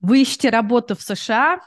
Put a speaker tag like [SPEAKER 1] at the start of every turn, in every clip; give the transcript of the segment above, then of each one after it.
[SPEAKER 1] Вы ищете работу в США,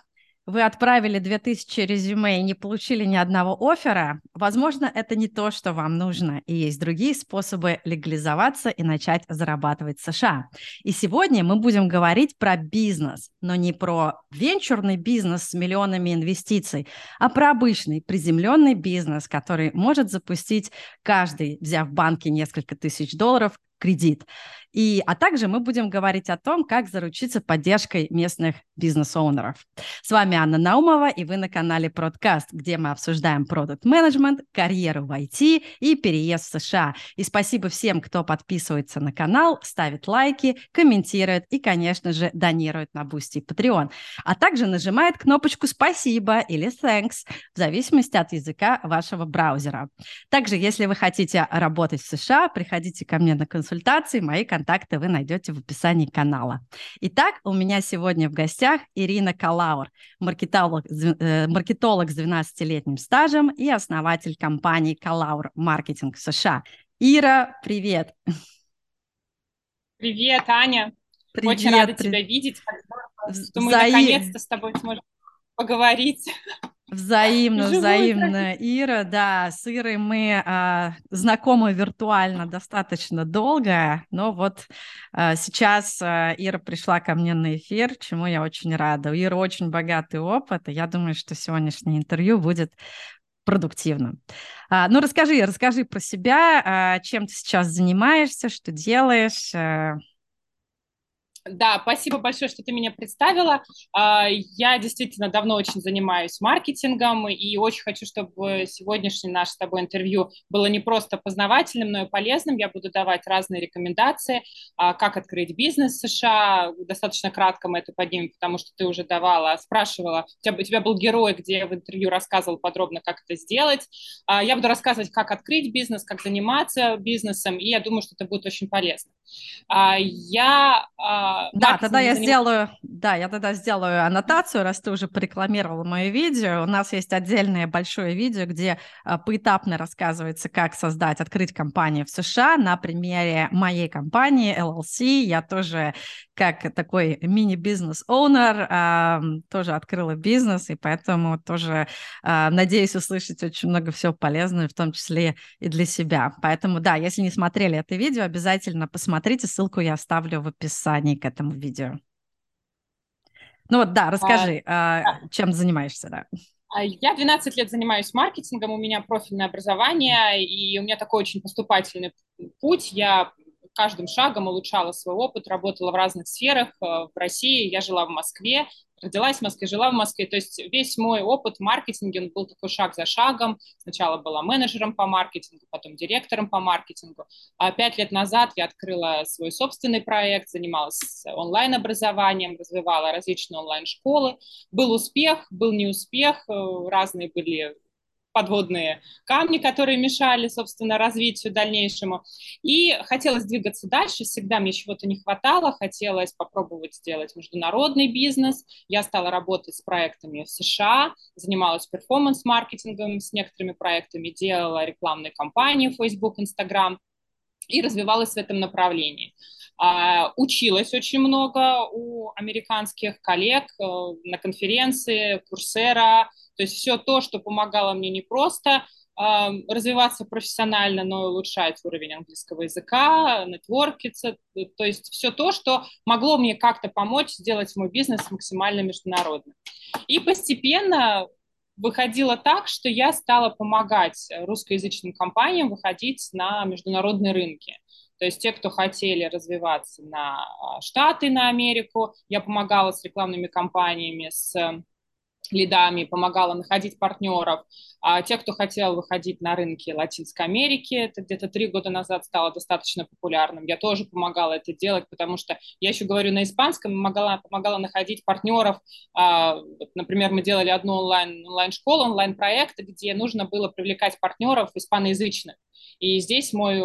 [SPEAKER 1] вы отправили 2000 резюме и не получили ни одного оффера, возможно, это не то, что вам нужно, и есть другие способы легализоваться и начать зарабатывать в США. И сегодня мы будем говорить про бизнес, но не про венчурный бизнес с миллионами инвестиций, а про обычный приземленный бизнес, который может запустить каждый, взяв в банке несколько тысяч долларов, кредит. И, а также мы будем говорить о том, как заручиться поддержкой местных бизнес-оунеров. С вами Анна Наумова, и вы на канале Продкаст, где мы обсуждаем продукт-менеджмент, карьеру в IT и переезд в США. И спасибо всем, кто подписывается на канал, ставит лайки, комментирует и, конечно же, донирует на Boosty и Patreon. А также нажимает кнопочку «Спасибо» или «Thanks» в зависимости от языка вашего браузера. Также, если вы хотите работать в США, приходите ко мне на консультации, мои контакты контакты вы найдете в описании канала. Итак, у меня сегодня в гостях Ирина Калаур, маркетолог, э, маркетолог с 12-летним стажем и основатель компании Калаур Маркетинг США. Ира, привет!
[SPEAKER 2] Привет, Аня! Привет, Очень рада при... тебя видеть. Думаю, Взаим... наконец-то с тобой сможем поговорить.
[SPEAKER 1] Взаимно, взаимно. Ира, да, с Ирой мы а, знакомы виртуально достаточно долго, но вот а, сейчас а, Ира пришла ко мне на эфир, чему я очень рада. У Иры очень богатый опыт, и я думаю, что сегодняшнее интервью будет продуктивным. А, ну, расскажи, расскажи про себя, а, чем ты сейчас занимаешься, что делаешь. А...
[SPEAKER 2] Да, спасибо большое, что ты меня представила. А, я действительно давно очень занимаюсь маркетингом и очень хочу, чтобы сегодняшнее наше с тобой интервью было не просто познавательным, но и полезным. Я буду давать разные рекомендации, а, как открыть бизнес в США. Достаточно кратко мы это поднимем, потому что ты уже давала, спрашивала. У тебя, у тебя был герой, где в интервью рассказывал подробно, как это сделать. А, я буду рассказывать, как открыть бизнес, как заниматься бизнесом, и я думаю, что это будет очень полезно. Я
[SPEAKER 1] да, тогда я сделаю, да, я тогда сделаю аннотацию, раз ты уже порекламировала мое видео. У нас есть отдельное большое видео, где а, поэтапно рассказывается, как создать, открыть компанию в США на примере моей компании LLC. Я тоже как такой мини-бизнес-оунер а, тоже открыла бизнес, и поэтому тоже а, надеюсь услышать очень много всего полезного, в том числе и для себя. Поэтому, да, если не смотрели это видео, обязательно посмотрите, ссылку я оставлю в описании к этому видео. Ну вот, да, расскажи, а, а, чем занимаешься, да.
[SPEAKER 2] А, я 12 лет занимаюсь маркетингом, у меня профильное образование, и у меня такой очень поступательный путь. Я каждым шагом улучшала свой опыт, работала в разных сферах. Э, в России я жила в Москве, родилась в Москве, жила в Москве. То есть весь мой опыт в маркетинге, он был такой шаг за шагом. Сначала была менеджером по маркетингу, потом директором по маркетингу. А пять лет назад я открыла свой собственный проект, занималась онлайн-образованием, развивала различные онлайн-школы. Был успех, был неуспех, э, разные были подводные камни, которые мешали, собственно, развитию дальнейшему. И хотелось двигаться дальше, всегда мне чего-то не хватало, хотелось попробовать сделать международный бизнес. Я стала работать с проектами в США, занималась перформанс-маркетингом с некоторыми проектами, делала рекламные кампании в Facebook, Instagram и развивалась в этом направлении. Uh, училась очень много у американских коллег uh, на конференции, Курсера, то есть все то, что помогало мне не просто развиваться профессионально, но и улучшать уровень английского языка, нетворкиться, то есть все то, что могло мне как-то помочь сделать мой бизнес максимально международным. И постепенно выходило так, что я стала помогать русскоязычным компаниям выходить на международные рынки. То есть те, кто хотели развиваться на а, Штаты, на Америку, я помогала с рекламными кампаниями, с лидами, помогала находить партнеров. А те, кто хотел выходить на рынки Латинской Америки, это где-то три года назад стало достаточно популярным. Я тоже помогала это делать, потому что я еще говорю на испанском, помогала, помогала находить партнеров. А, например, мы делали одну онлайн, онлайн-школу, онлайн-проект, где нужно было привлекать партнеров испаноязычных. И здесь мой,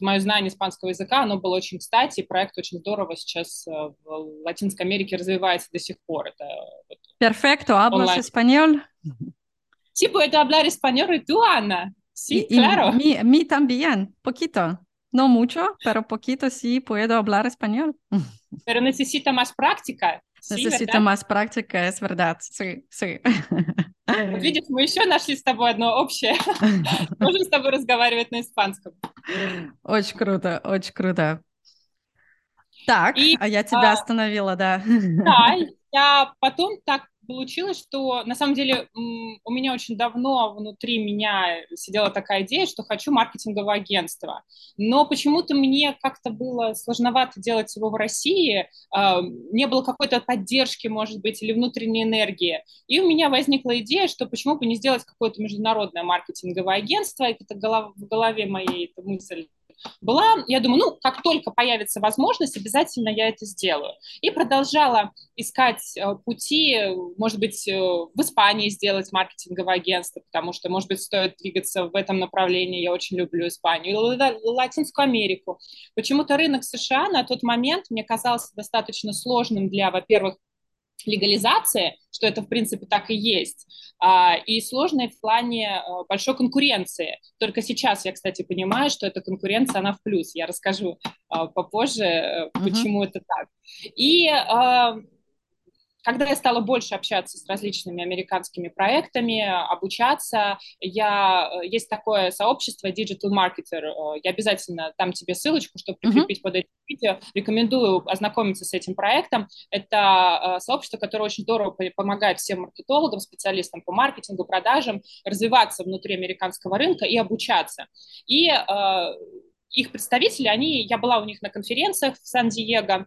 [SPEAKER 2] мое знание испанского языка, оно было очень кстати, и проект очень здорово сейчас э, в Латинской Америке развивается до сих пор. Это
[SPEAKER 1] Perfecto, ¿hablas online. español?
[SPEAKER 2] Sí, puedo hablar español y tú, Ana. Sí, y, claro.
[SPEAKER 1] Y mí, mí también, poquito. No mucho, pero poquito sí puedo hablar español.
[SPEAKER 2] Pero necesita más práctica.
[SPEAKER 1] Necesito más práctica, es verdad. Sí, sí.
[SPEAKER 2] Вот видишь, мы еще нашли с тобой одно общее. Можем с тобой разговаривать на испанском.
[SPEAKER 1] Очень круто, очень круто. Так, и, а я тебя а, остановила, да.
[SPEAKER 2] Да, я потом так получилось, что на самом деле у меня очень давно внутри меня сидела такая идея, что хочу маркетинговое агентство. Но почему-то мне как-то было сложновато делать его в России, а, не было какой-то поддержки, может быть, или внутренней энергии. И у меня возникла идея, что почему бы не сделать какое-то международное маркетинговое агентство, это в голове моей эта мысль была, я думаю, ну, как только появится возможность, обязательно я это сделаю. И продолжала искать э, пути, может быть, э, в Испании сделать маркетинговое агентство, потому что, может быть, стоит двигаться в этом направлении, я очень люблю Испанию, или Латинскую Америку. Почему-то рынок США на тот момент мне казался достаточно сложным для, во-первых, легализации, что это, в принципе, так и есть, а, и сложной в плане а, большой конкуренции. Только сейчас я, кстати, понимаю, что эта конкуренция, она в плюс. Я расскажу а, попозже, почему mm-hmm. это так. И когда я стала больше общаться с различными американскими проектами, обучаться, я, э, есть такое сообщество Digital Marketer, э, я обязательно дам тебе ссылочку, чтобы прикрепить mm-hmm. под этим видео, рекомендую ознакомиться с этим проектом. Это э, сообщество, которое очень здорово помогает всем маркетологам, специалистам по маркетингу, продажам развиваться внутри американского рынка и обучаться. И их представители, они, я была у них на конференциях в Сан-Диего,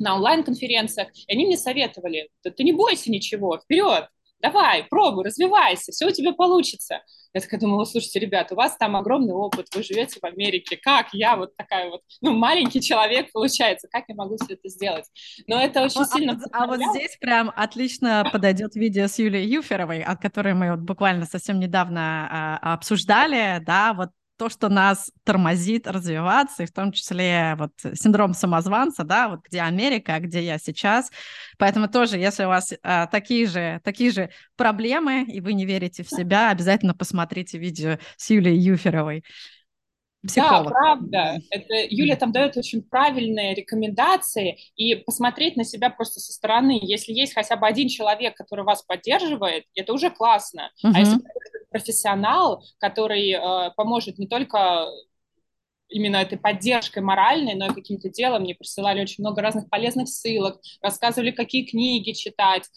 [SPEAKER 2] на онлайн-конференциях, и они мне советовали, ты, ты не бойся ничего, вперед, давай, пробуй, развивайся, все у тебя получится. Я такая думала, слушайте, ребят, у вас там огромный опыт, вы живете в Америке, как я вот такая вот, ну, маленький человек получается, как я могу все это сделать? Но это очень а, сильно...
[SPEAKER 1] А, а вот здесь прям отлично подойдет видео с Юлией Юферовой, от которой мы вот буквально совсем недавно а, обсуждали, да, вот то, что нас тормозит развиваться, и в том числе вот синдром самозванца, да, вот где Америка, а где я сейчас. Поэтому тоже, если у вас а, такие, же, такие же проблемы, и вы не верите в себя, обязательно посмотрите видео с Юлией Юферовой.
[SPEAKER 2] Психолог. Да, правда. Это, Юля там дает очень правильные рекомендации, и посмотреть на себя просто со стороны. Если есть хотя бы один человек, который вас поддерживает, это уже классно. Uh-huh. А если профессионал, который э, поможет не только именно этой поддержкой моральной, но и каким-то делом. Мне присылали очень много разных полезных ссылок, рассказывали, какие книги читать,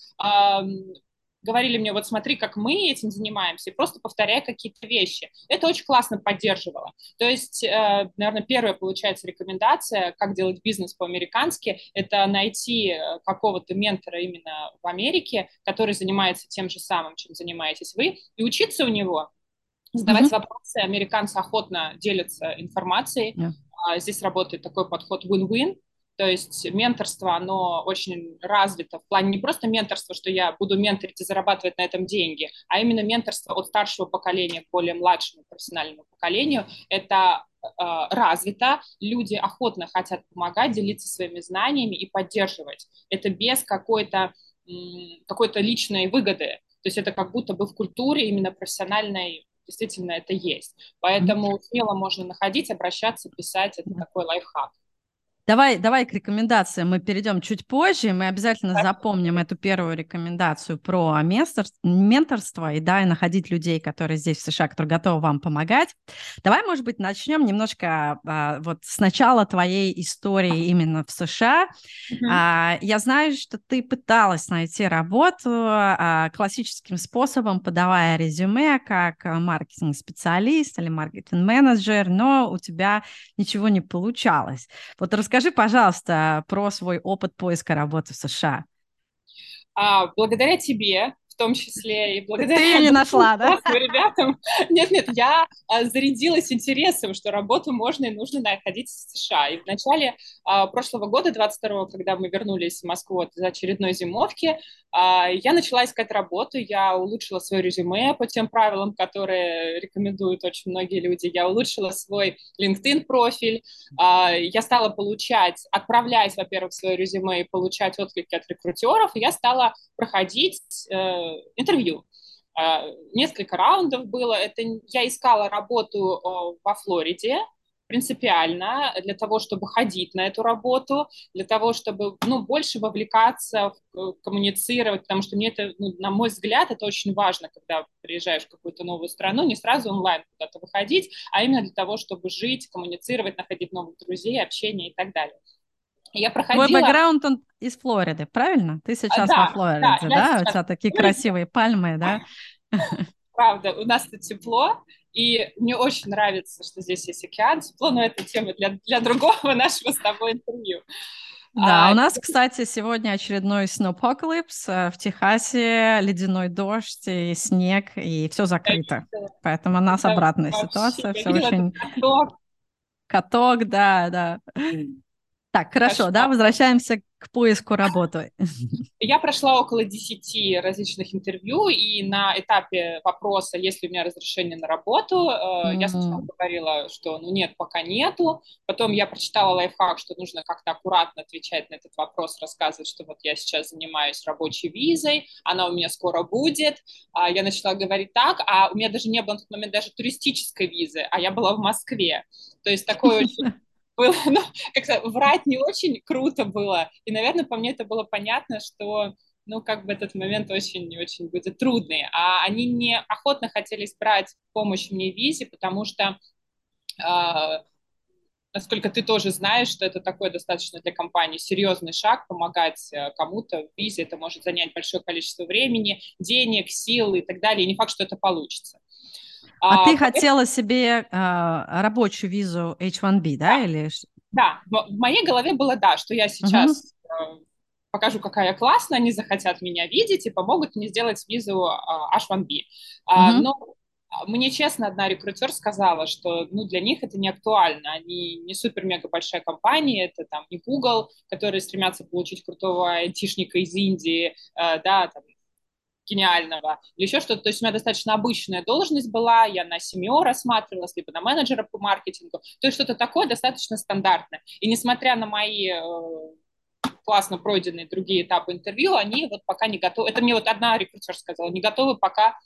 [SPEAKER 2] говорили мне, вот смотри, как мы этим занимаемся, и просто повторяя какие-то вещи. Это очень классно поддерживало. То есть, э, наверное, первая, получается, рекомендация, как делать бизнес по-американски, это найти э, какого-то ментора именно в Америке, который занимается тем же самым, чем занимаетесь вы, и учиться у него, задавать mm-hmm. вопросы. Американцы охотно делятся информацией. Yeah. Здесь работает такой подход win-win, то есть менторство, оно очень развито в плане не просто менторства, что я буду менторить и зарабатывать на этом деньги, а именно менторство от старшего поколения к более младшему профессиональному поколению. Это э, развито, люди охотно хотят помогать, делиться своими знаниями и поддерживать. Это без какой-то какой-то личной выгоды. То есть это как будто бы в культуре именно профессиональной действительно это есть. Поэтому смело можно находить, обращаться, писать. Это такой лайфхак.
[SPEAKER 1] Давай, давай к рекомендациям мы перейдем чуть позже. Мы обязательно запомним эту первую рекомендацию про менторство и да, и находить людей, которые здесь в США, которые готовы вам помогать. Давай, может быть, начнем немножко а, вот с начала твоей истории именно в США. Mm-hmm. А, я знаю, что ты пыталась найти работу а, классическим способом, подавая резюме как маркетинг-специалист или маркетинг-менеджер, но у тебя ничего не получалось. Вот расскажи Расскажи, пожалуйста, про свой опыт поиска работы в США.
[SPEAKER 2] А, благодаря тебе в том числе и благодаря... Ты
[SPEAKER 1] ее не нашла, да?
[SPEAKER 2] ребятам. Нет-нет, я а, зарядилась интересом, что работу можно и нужно находить в США. И в начале а, прошлого года, 22-го, когда мы вернулись в Москву из очередной зимовки, а, я начала искать работу, я улучшила свое резюме по тем правилам, которые рекомендуют очень многие люди. Я улучшила свой LinkedIn профиль, я стала получать, отправлять, во-первых, свое резюме и получать отклики от рекрутеров, и я стала проходить э, интервью. А, несколько раундов было. Это я искала работу во Флориде, принципиально для того, чтобы ходить на эту работу, для того, чтобы ну, больше вовлекаться, в, коммуницировать, потому что мне это, ну, на мой взгляд, это очень важно, когда приезжаешь в какую-то новую страну, не сразу онлайн куда-то выходить, а именно для того, чтобы жить, коммуницировать, находить новых друзей, общение и так далее.
[SPEAKER 1] Я проходила... Твой бэкграунд, он из Флориды, правильно? Ты сейчас да, во Флориде, да? да? Сейчас... У тебя такие красивые пальмы, да?
[SPEAKER 2] Правда, у нас тут тепло, и мне очень нравится, что здесь есть океан, тепло, но это тема для, для другого нашего с тобой интервью.
[SPEAKER 1] Да, а, у нас, кстати, сегодня очередной snowpocalypse. Э, в Техасе ледяной дождь и снег, и все закрыто. Поэтому у нас обратная ситуация. Все очень... Каток. Каток, да, да. Так, хорошо, хорошо, да, возвращаемся к поиску работы.
[SPEAKER 2] Я прошла около 10 различных интервью, и на этапе вопроса, есть ли у меня разрешение на работу, mm-hmm. я сначала говорила, что ну нет, пока нету. Потом я прочитала лайфхак, что нужно как-то аккуратно отвечать на этот вопрос, рассказывать, что вот я сейчас занимаюсь рабочей визой, она у меня скоро будет. А я начала говорить так, а у меня даже не было на тот момент даже туристической визы, а я была в Москве. То есть такой очень было, ну, как-то врать не очень круто было. И, наверное, по мне это было понятно, что ну, как бы этот момент очень-очень будет трудный. А они не охотно хотели брать помощь мне в визе, потому что, э, насколько ты тоже знаешь, что это такой достаточно для компании серьезный шаг, помогать э, кому-то в визе, это может занять большое количество времени, денег, сил и так далее, и не факт, что это получится.
[SPEAKER 1] А, а ты хотела себе а, рабочую визу H1B, да?
[SPEAKER 2] Да,
[SPEAKER 1] или...
[SPEAKER 2] да. в моей голове было да, что я сейчас угу. покажу, какая я классная, они захотят меня видеть и помогут мне сделать визу H1B. Угу. Но мне честно одна рекрутер сказала, что ну, для них это не актуально. Они не супер-мега большая компания, это там не Google, которые стремятся получить крутого айтишника из Индии, э, да, там, гениального, или еще что-то. То есть у меня достаточно обычная должность была, я на семье рассматривалась, либо на менеджера по маркетингу. То есть что-то такое достаточно стандартное. И несмотря на мои э, классно пройденные другие этапы интервью, они вот пока не готовы, это мне вот одна рекрутер сказала, не готовы пока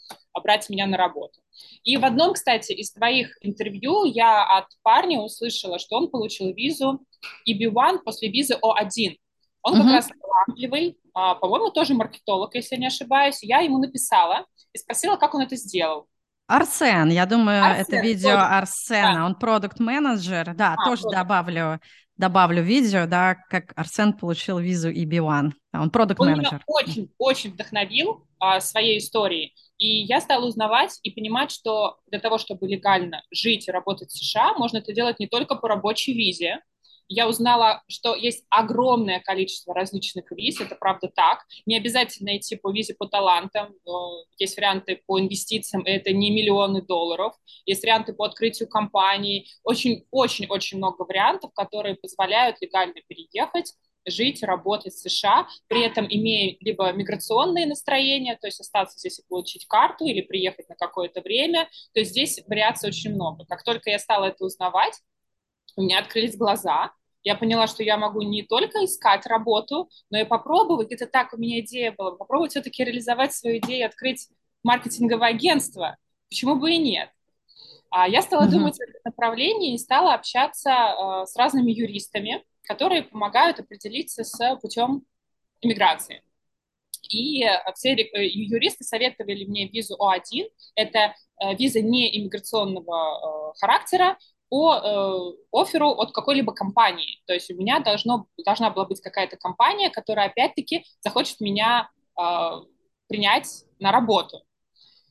[SPEAKER 2] брать меня на работу. И в одном, кстати, из твоих интервью я от парня услышала, что он получил визу EB1 после визы О1. Он как раз талантливый, а, по-моему, тоже маркетолог, если я не ошибаюсь. Я ему написала и спросила, как он это сделал.
[SPEAKER 1] Арсен, я думаю, Арсен, это видео продукт. Арсена, да. он продукт-менеджер, да, а, тоже продукт. добавлю, добавлю видео, да, как Арсен получил визу EB1, он продукт-менеджер. Он меня
[SPEAKER 2] очень-очень вдохновил а, своей историей, и я стала узнавать и понимать, что для того, чтобы легально жить и работать в США, можно это делать не только по рабочей визе, я узнала, что есть огромное количество различных виз, это правда так. Не обязательно идти по визе по талантам, есть варианты по инвестициям, это не миллионы долларов, есть варианты по открытию компаний, очень-очень-очень много вариантов, которые позволяют легально переехать, жить, работать в США, при этом имея либо миграционные настроения, то есть остаться здесь и получить карту, или приехать на какое-то время, то есть здесь вариаций очень много. Как только я стала это узнавать, у меня открылись глаза, я поняла, что я могу не только искать работу, но и попробовать, где-то так у меня идея была, попробовать все-таки реализовать свою идею, открыть маркетинговое агентство. Почему бы и нет? А я стала mm-hmm. думать в этом направлении и стала общаться э, с разными юристами, которые помогают определиться с путем иммиграции. И э, все э, юристы советовали мне визу О1. Это э, виза не иммиграционного характера, по э, оферу от какой-либо компании. То есть у меня должно, должна была быть какая-то компания, которая опять-таки захочет меня э, принять на работу.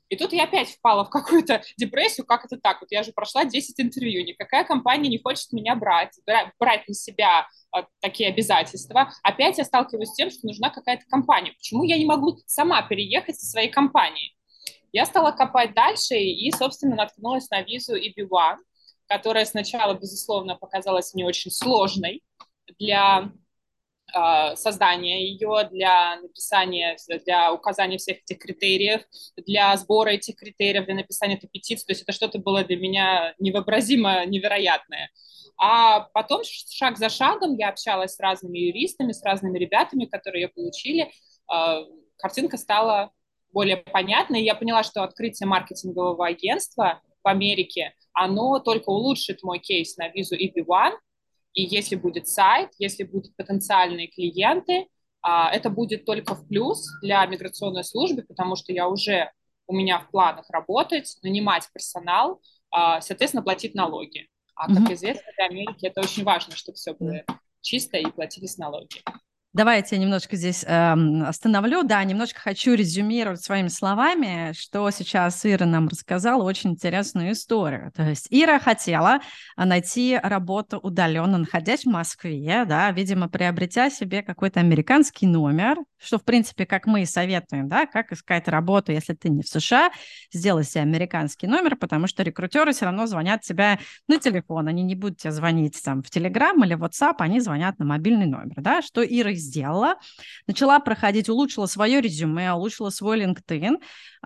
[SPEAKER 2] И тут я опять впала в какую-то депрессию, как это так? Вот я же прошла 10 интервью, никакая компания не хочет меня брать, брать на себя э, такие обязательства. Опять я сталкиваюсь с тем, что нужна какая-то компания. Почему я не могу сама переехать со своей компанией? Я стала копать дальше и, собственно, наткнулась на визу EB1, которая сначала, безусловно, показалась мне очень сложной для э, создания ее, для написания, для указания всех этих критериев, для сбора этих критериев, для написания этой петиции. То есть это что-то было для меня невообразимо невероятное. А потом шаг за шагом я общалась с разными юристами, с разными ребятами, которые ее получили. Э, картинка стала более понятной. Я поняла, что открытие маркетингового агентства в Америке оно только улучшит мой кейс на визу EB1, и если будет сайт, если будут потенциальные клиенты, а, это будет только в плюс для миграционной службы, потому что я уже у меня в планах работать, нанимать персонал, а, соответственно, платить налоги. А, как mm-hmm. известно, для Америки это очень важно, чтобы все было чисто и платились налоги.
[SPEAKER 1] Давайте я немножко здесь э, остановлю. Да, немножко хочу резюмировать своими словами, что сейчас Ира нам рассказала очень интересную историю. То есть Ира хотела найти работу удаленно, находясь в Москве, да, видимо, приобретя себе какой-то американский номер, что, в принципе, как мы и советуем, да, как искать работу, если ты не в США, сделай себе американский номер, потому что рекрутеры все равно звонят тебе на телефон, они не будут тебе звонить там в Telegram или WhatsApp, они звонят на мобильный номер, да, что Ира сделала, начала проходить, улучшила свое резюме, улучшила свой LinkedIn,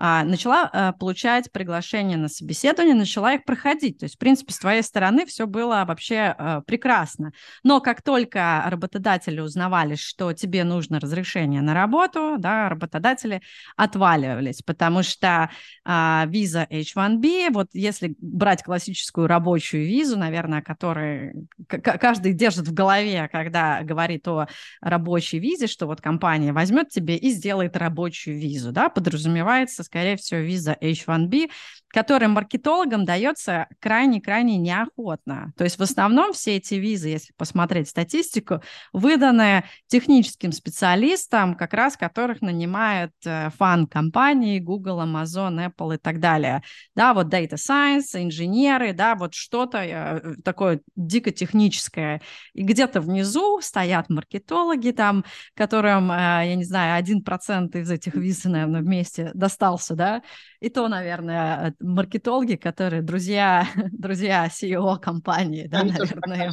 [SPEAKER 1] начала а, получать приглашения на собеседование, начала их проходить. То есть, в принципе, с твоей стороны все было вообще а, прекрасно. Но как только работодатели узнавали, что тебе нужно разрешение на работу, да, работодатели отваливались, потому что а, виза H1B, вот если брать классическую рабочую визу, наверное, которую каждый держит в голове, когда говорит о рабочей визе, что вот компания возьмет тебе и сделает рабочую визу, да, подразумевается скорее всего, виза H1B, которая маркетологам дается крайне-крайне неохотно. То есть в основном все эти визы, если посмотреть статистику, выданы техническим специалистам, как раз которых нанимают э, фан-компании Google, Amazon, Apple и так далее. Да, вот Data Science, инженеры, да, вот что-то э, такое дико техническое. И где-то внизу стоят маркетологи там, которым, э, я не знаю, один процент из этих виз, наверное, вместе достался остался, да, и то, наверное, маркетологи, которые друзья, друзья CEO компании, да, Они наверное,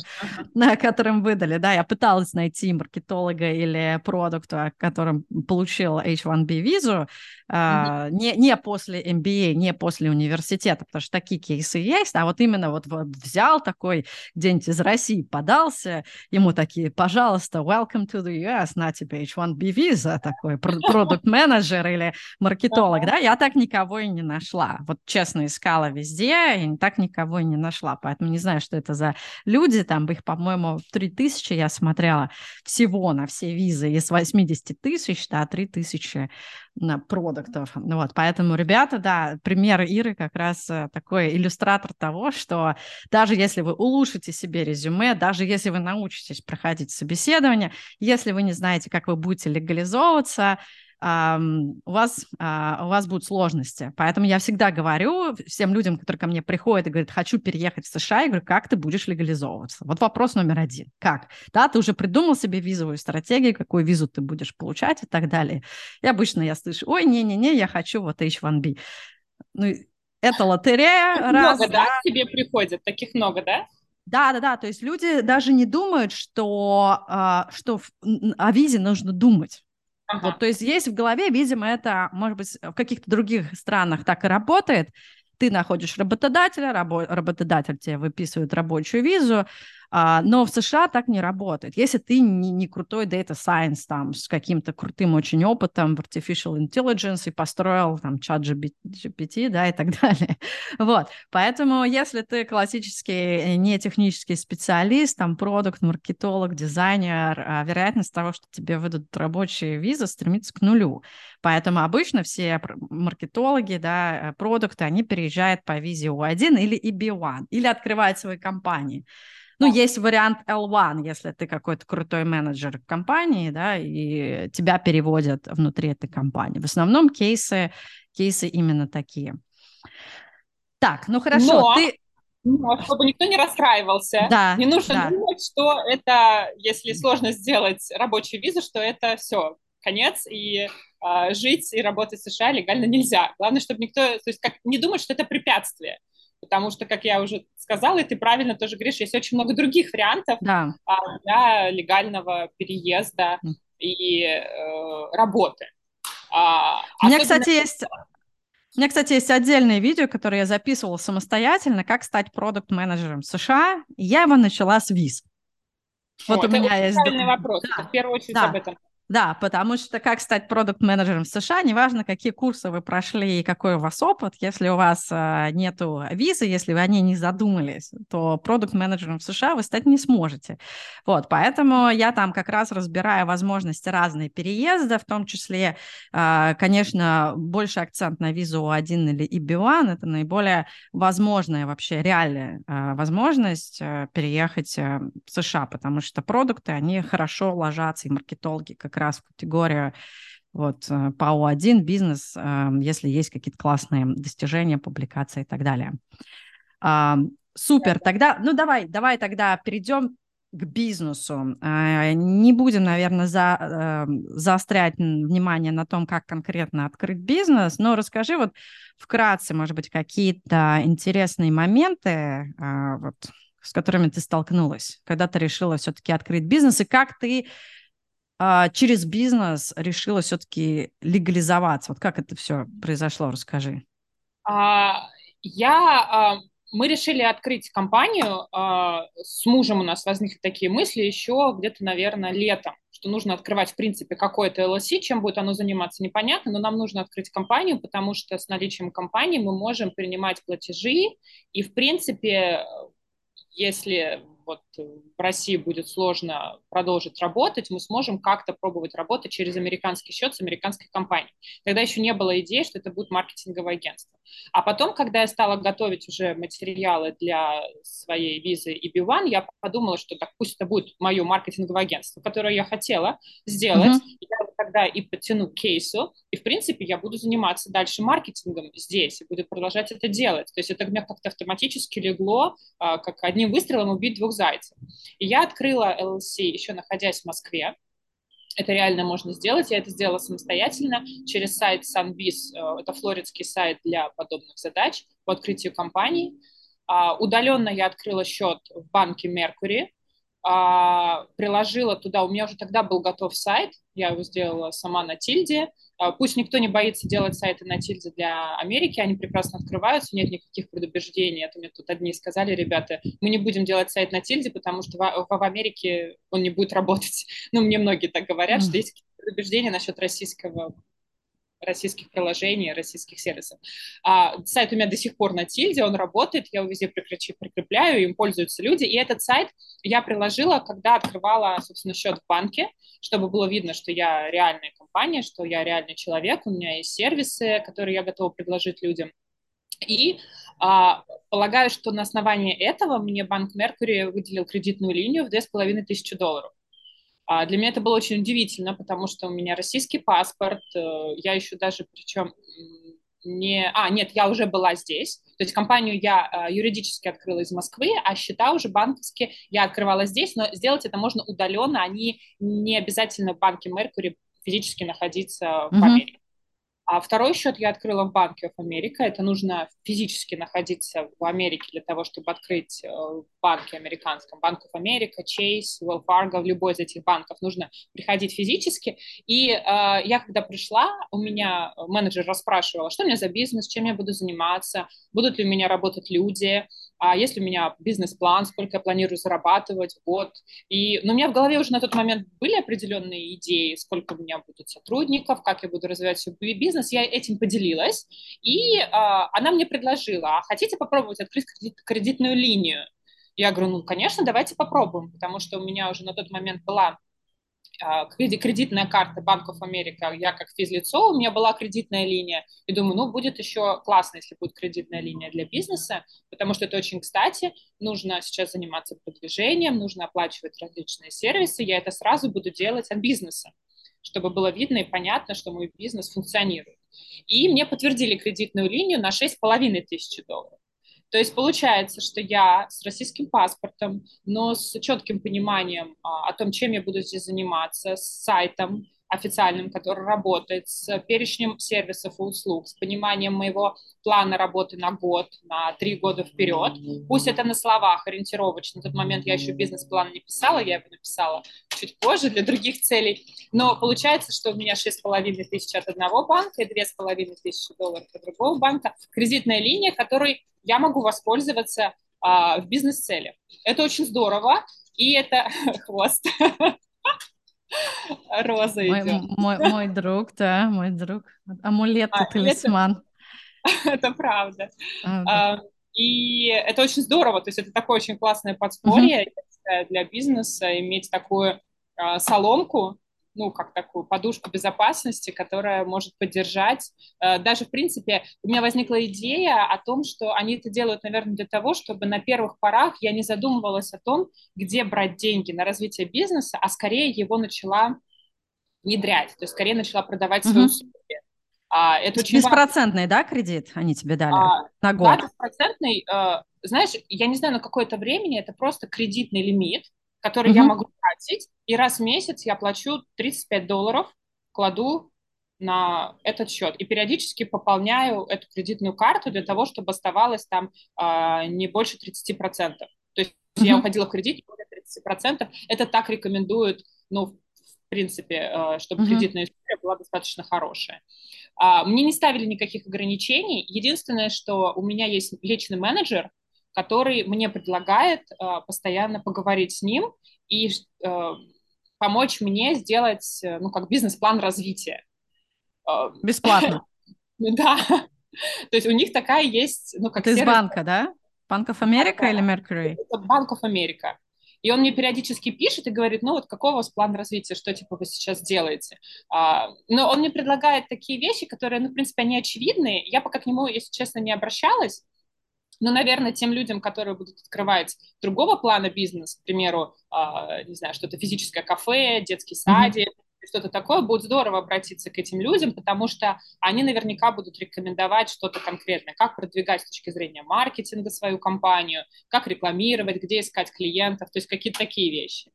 [SPEAKER 1] на которым выдали, да, я пыталась найти маркетолога или продукта, которым получил H1B визу, mm-hmm. не, не после MBA, не после университета, потому что такие кейсы есть, а вот именно вот, вот взял такой где-нибудь из России, подался, ему такие, пожалуйста, welcome to the US, на тебе H1B виза, такой продукт-менеджер или маркетолог, да, я так никого и не нашла. Вот честно искала везде, и так никого и не нашла. Поэтому не знаю, что это за люди. Там их, по-моему, 3000 я смотрела всего на все визы из 80 тысяч, да, 3000 на продуктов. Вот, поэтому, ребята, да, пример Иры как раз э, такой иллюстратор того, что даже если вы улучшите себе резюме, даже если вы научитесь проходить собеседование, если вы не знаете, как вы будете легализовываться, у вас, а, у вас будут сложности. Поэтому я всегда говорю всем людям, которые ко мне приходят и говорят, хочу переехать в США, я говорю, как ты будешь легализовываться? Вот вопрос номер один. Как? Да, ты уже придумал себе визовую стратегию, какую визу ты будешь получать и так далее. И обычно я слышу, ой, не-не-не, я хочу вот H1B. Ну, это лотерея.
[SPEAKER 2] Много, раз, да, да, тебе приходят? Таких много, да?
[SPEAKER 1] Да, да, да. То есть люди даже не думают, что, а, что о визе нужно думать. Ага. Вот, то есть есть в голове, видимо, это, может быть, в каких-то других странах так и работает. Ты находишь работодателя, рабо- работодатель тебе выписывает рабочую визу, но в США так не работает. Если ты не, не крутой data science там с каким-то крутым очень опытом в artificial intelligence и построил там чат GPT, да, и так далее. Вот. Поэтому если ты классический не технический специалист, там продукт, маркетолог, дизайнер, а, вероятность того, что тебе выдадут рабочие визы, стремится к нулю. Поэтому обычно все маркетологи, да, продукты, они переезжают по визе U1 или EB1, или открывают свои компании. Ну, есть вариант L1, если ты какой-то крутой менеджер в компании, да, и тебя переводят внутри этой компании. В основном кейсы, кейсы именно такие. Так, ну хорошо,
[SPEAKER 2] Но... ты... Но, чтобы никто не расстраивался, да, не нужно да. думать, что это, если сложно сделать рабочую визу, что это все, конец, и э, жить и работать в США легально нельзя. Главное, чтобы никто, то есть как, не думать, что это препятствие потому что, как я уже сказала, и ты правильно тоже говоришь, есть очень много других вариантов да. А, для легального переезда и э, работы.
[SPEAKER 1] А, У меня, особенно... кстати, есть... У меня, кстати, есть отдельное видео, которое я записывала самостоятельно, как стать продукт-менеджером США. Я его начала с виз.
[SPEAKER 2] Вот О, у меня есть... вопрос. Да. В первую очередь да. об этом.
[SPEAKER 1] Да, потому что как стать продукт-менеджером в США, неважно, какие курсы вы прошли и какой у вас опыт, если у вас э, нету визы, если вы о ней не задумались, то продукт-менеджером в США вы стать не сможете. Вот, поэтому я там как раз разбираю возможности разные переезда, в том числе, э, конечно, больше акцент на визу У1 или EB1, это наиболее возможная вообще реальная э, возможность э, переехать э, в США, потому что продукты, они хорошо ложатся, и маркетологи как раз в категорию вот э, ПАО-1, бизнес, э, если есть какие-то классные достижения, публикации и так далее. Супер, тогда, ну давай, давай тогда перейдем к бизнесу. Э, не будем, наверное, за, заострять внимание на том, как конкретно открыть бизнес, но расскажи вот вкратце, может быть, какие-то интересные моменты, вот, с которыми ты столкнулась, когда ты решила все-таки открыть бизнес, и как ты а, через бизнес решила все-таки легализоваться? Вот как это все произошло? Расскажи.
[SPEAKER 2] А, я, а, мы решили открыть компанию. А, с мужем у нас возникли такие мысли еще где-то, наверное, летом, что нужно открывать, в принципе, какое-то LLC, чем будет оно заниматься, непонятно, но нам нужно открыть компанию, потому что с наличием компании мы можем принимать платежи, и, в принципе, если вот в России будет сложно продолжить работать, мы сможем как-то пробовать работать через американский счет с американской компанией. Тогда еще не было идеи, что это будет маркетинговое агентство. А потом, когда я стала готовить уже материалы для своей визы и B1, я подумала, что так пусть это будет мое маркетинговое агентство, которое я хотела сделать. Mm-hmm. Я тогда и подтяну к кейсу, и, в принципе, я буду заниматься дальше маркетингом здесь и буду продолжать это делать. То есть это у меня как-то автоматически легло, а, как одним выстрелом убить двух зайцев. И я открыла LLC еще находясь в Москве, это реально можно сделать. Я это сделала самостоятельно через сайт Sunbiz. Э, это флоридский сайт для подобных задач по открытию компаний. А, удаленно я открыла счет в банке Mercury, а, приложила туда, у меня уже тогда был готов сайт, я его сделала сама на тильде. А, пусть никто не боится делать сайты на тильде для Америки, они прекрасно открываются, нет никаких предубеждений. Это мне тут одни сказали, ребята, мы не будем делать сайт на тильде, потому что в, в Америке он не будет работать. Ну, мне многие так говорят, mm. что есть предубеждения насчет российского российских приложений, российских сервисов. А, сайт у меня до сих пор на тильде, он работает, я его везде прикрепляю, им пользуются люди. И этот сайт я приложила, когда открывала, собственно, счет в банке, чтобы было видно, что я реальная компания, что я реальный человек, у меня есть сервисы, которые я готова предложить людям. И а, полагаю, что на основании этого мне банк Mercury выделил кредитную линию в 2500 долларов. А для меня это было очень удивительно, потому что у меня российский паспорт, э, я еще даже, причем не... А, нет, я уже была здесь. То есть компанию я э, юридически открыла из Москвы, а счета уже банковские я открывала здесь, но сделать это можно удаленно, они не обязательно в банке Mercury физически находиться в mm-hmm. Америке. А второй счет я открыла в банке of America. Это нужно физически находиться в Америке для того, чтобы открыть э, в банке американском. Банк of America, Chase, Wells Fargo, в любой из этих банков нужно приходить физически. И э, я когда пришла, у меня менеджер расспрашивала, что у меня за бизнес, чем я буду заниматься, будут ли у меня работать люди, а есть у меня бизнес-план, сколько я планирую зарабатывать в год. И, но у меня в голове уже на тот момент были определенные идеи, сколько у меня будет сотрудников, как я буду развивать свой бизнес. Я этим поделилась, и а, она мне предложила, а хотите попробовать открыть кредит, кредитную линию? Я говорю, ну, конечно, давайте попробуем, потому что у меня уже на тот момент была кредитная карта Банков Америка, я как физлицо, у меня была кредитная линия, и думаю, ну, будет еще классно, если будет кредитная линия для бизнеса, потому что это очень кстати, нужно сейчас заниматься продвижением, нужно оплачивать различные сервисы, я это сразу буду делать от бизнеса, чтобы было видно и понятно, что мой бизнес функционирует. И мне подтвердили кредитную линию на 6,5 тысяч долларов. То есть получается, что я с российским паспортом, но с четким пониманием а, о том, чем я буду здесь заниматься, с сайтом официальным, который работает, с перечнем сервисов и услуг, с пониманием моего плана работы на год, на три года вперед. Пусть это на словах ориентировочно. На тот момент я еще бизнес-план не писала, я его написала чуть позже для других целей. Но получается, что у меня 6,5 тысяч от одного банка и 2,5 тысячи долларов от другого банка. Кредитная линия, которой я могу воспользоваться а, в бизнес-целях. Это очень здорово, и это хвост. Роза
[SPEAKER 1] мой,
[SPEAKER 2] идет.
[SPEAKER 1] Мой, мой друг, да, мой друг. Амулет а, талисман.
[SPEAKER 2] Это, это правда. А, да. И это очень здорово, то есть это такое очень классное подспорье uh-huh. для бизнеса, иметь такую а, соломку, ну, как такую подушку безопасности, которая может поддержать. Э, даже, в принципе, у меня возникла идея о том, что они это делают, наверное, для того, чтобы на первых порах я не задумывалась о том, где брать деньги на развитие бизнеса, а скорее его начала внедрять, то есть скорее начала продавать свои услуги.
[SPEAKER 1] А, это очень Беспроцентный, важно. да, кредит они тебе дали а, на год?
[SPEAKER 2] Да, беспроцентный. Э, знаешь, я не знаю, на какое-то времени это просто кредитный лимит, который угу. я могу тратить, и раз в месяц я плачу 35 долларов, кладу на этот счет и периодически пополняю эту кредитную карту для того, чтобы оставалось там э, не больше 30%. То есть mm-hmm. я уходила в кредит более 30%. Это так рекомендуют, ну, в принципе, э, чтобы mm-hmm. кредитная история была достаточно хорошая. А, мне не ставили никаких ограничений. Единственное, что у меня есть личный менеджер, который мне предлагает э, постоянно поговорить с ним и э, помочь мне сделать, э, ну, как бизнес-план развития.
[SPEAKER 1] Э, Бесплатно?
[SPEAKER 2] Да. То есть у них такая есть, ну, как
[SPEAKER 1] Это из банка, да? Банк of America или Mercury?
[SPEAKER 2] Банк of America. И он мне периодически пишет и говорит, ну вот какой у вас план развития, что типа вы сейчас делаете. А, но он мне предлагает такие вещи, которые, ну, в принципе, они очевидные. Я пока к нему, если честно, не обращалась. Но, наверное, тем людям, которые будут открывать другого плана бизнес, к примеру, а, не знаю, что-то физическое кафе, детский садик, mm-hmm. что-то такое, будет здорово обратиться к этим людям, потому что они наверняка будут рекомендовать что-то конкретное, как продвигать с точки зрения маркетинга свою компанию, как рекламировать, где искать клиентов, то есть какие-то такие вещи.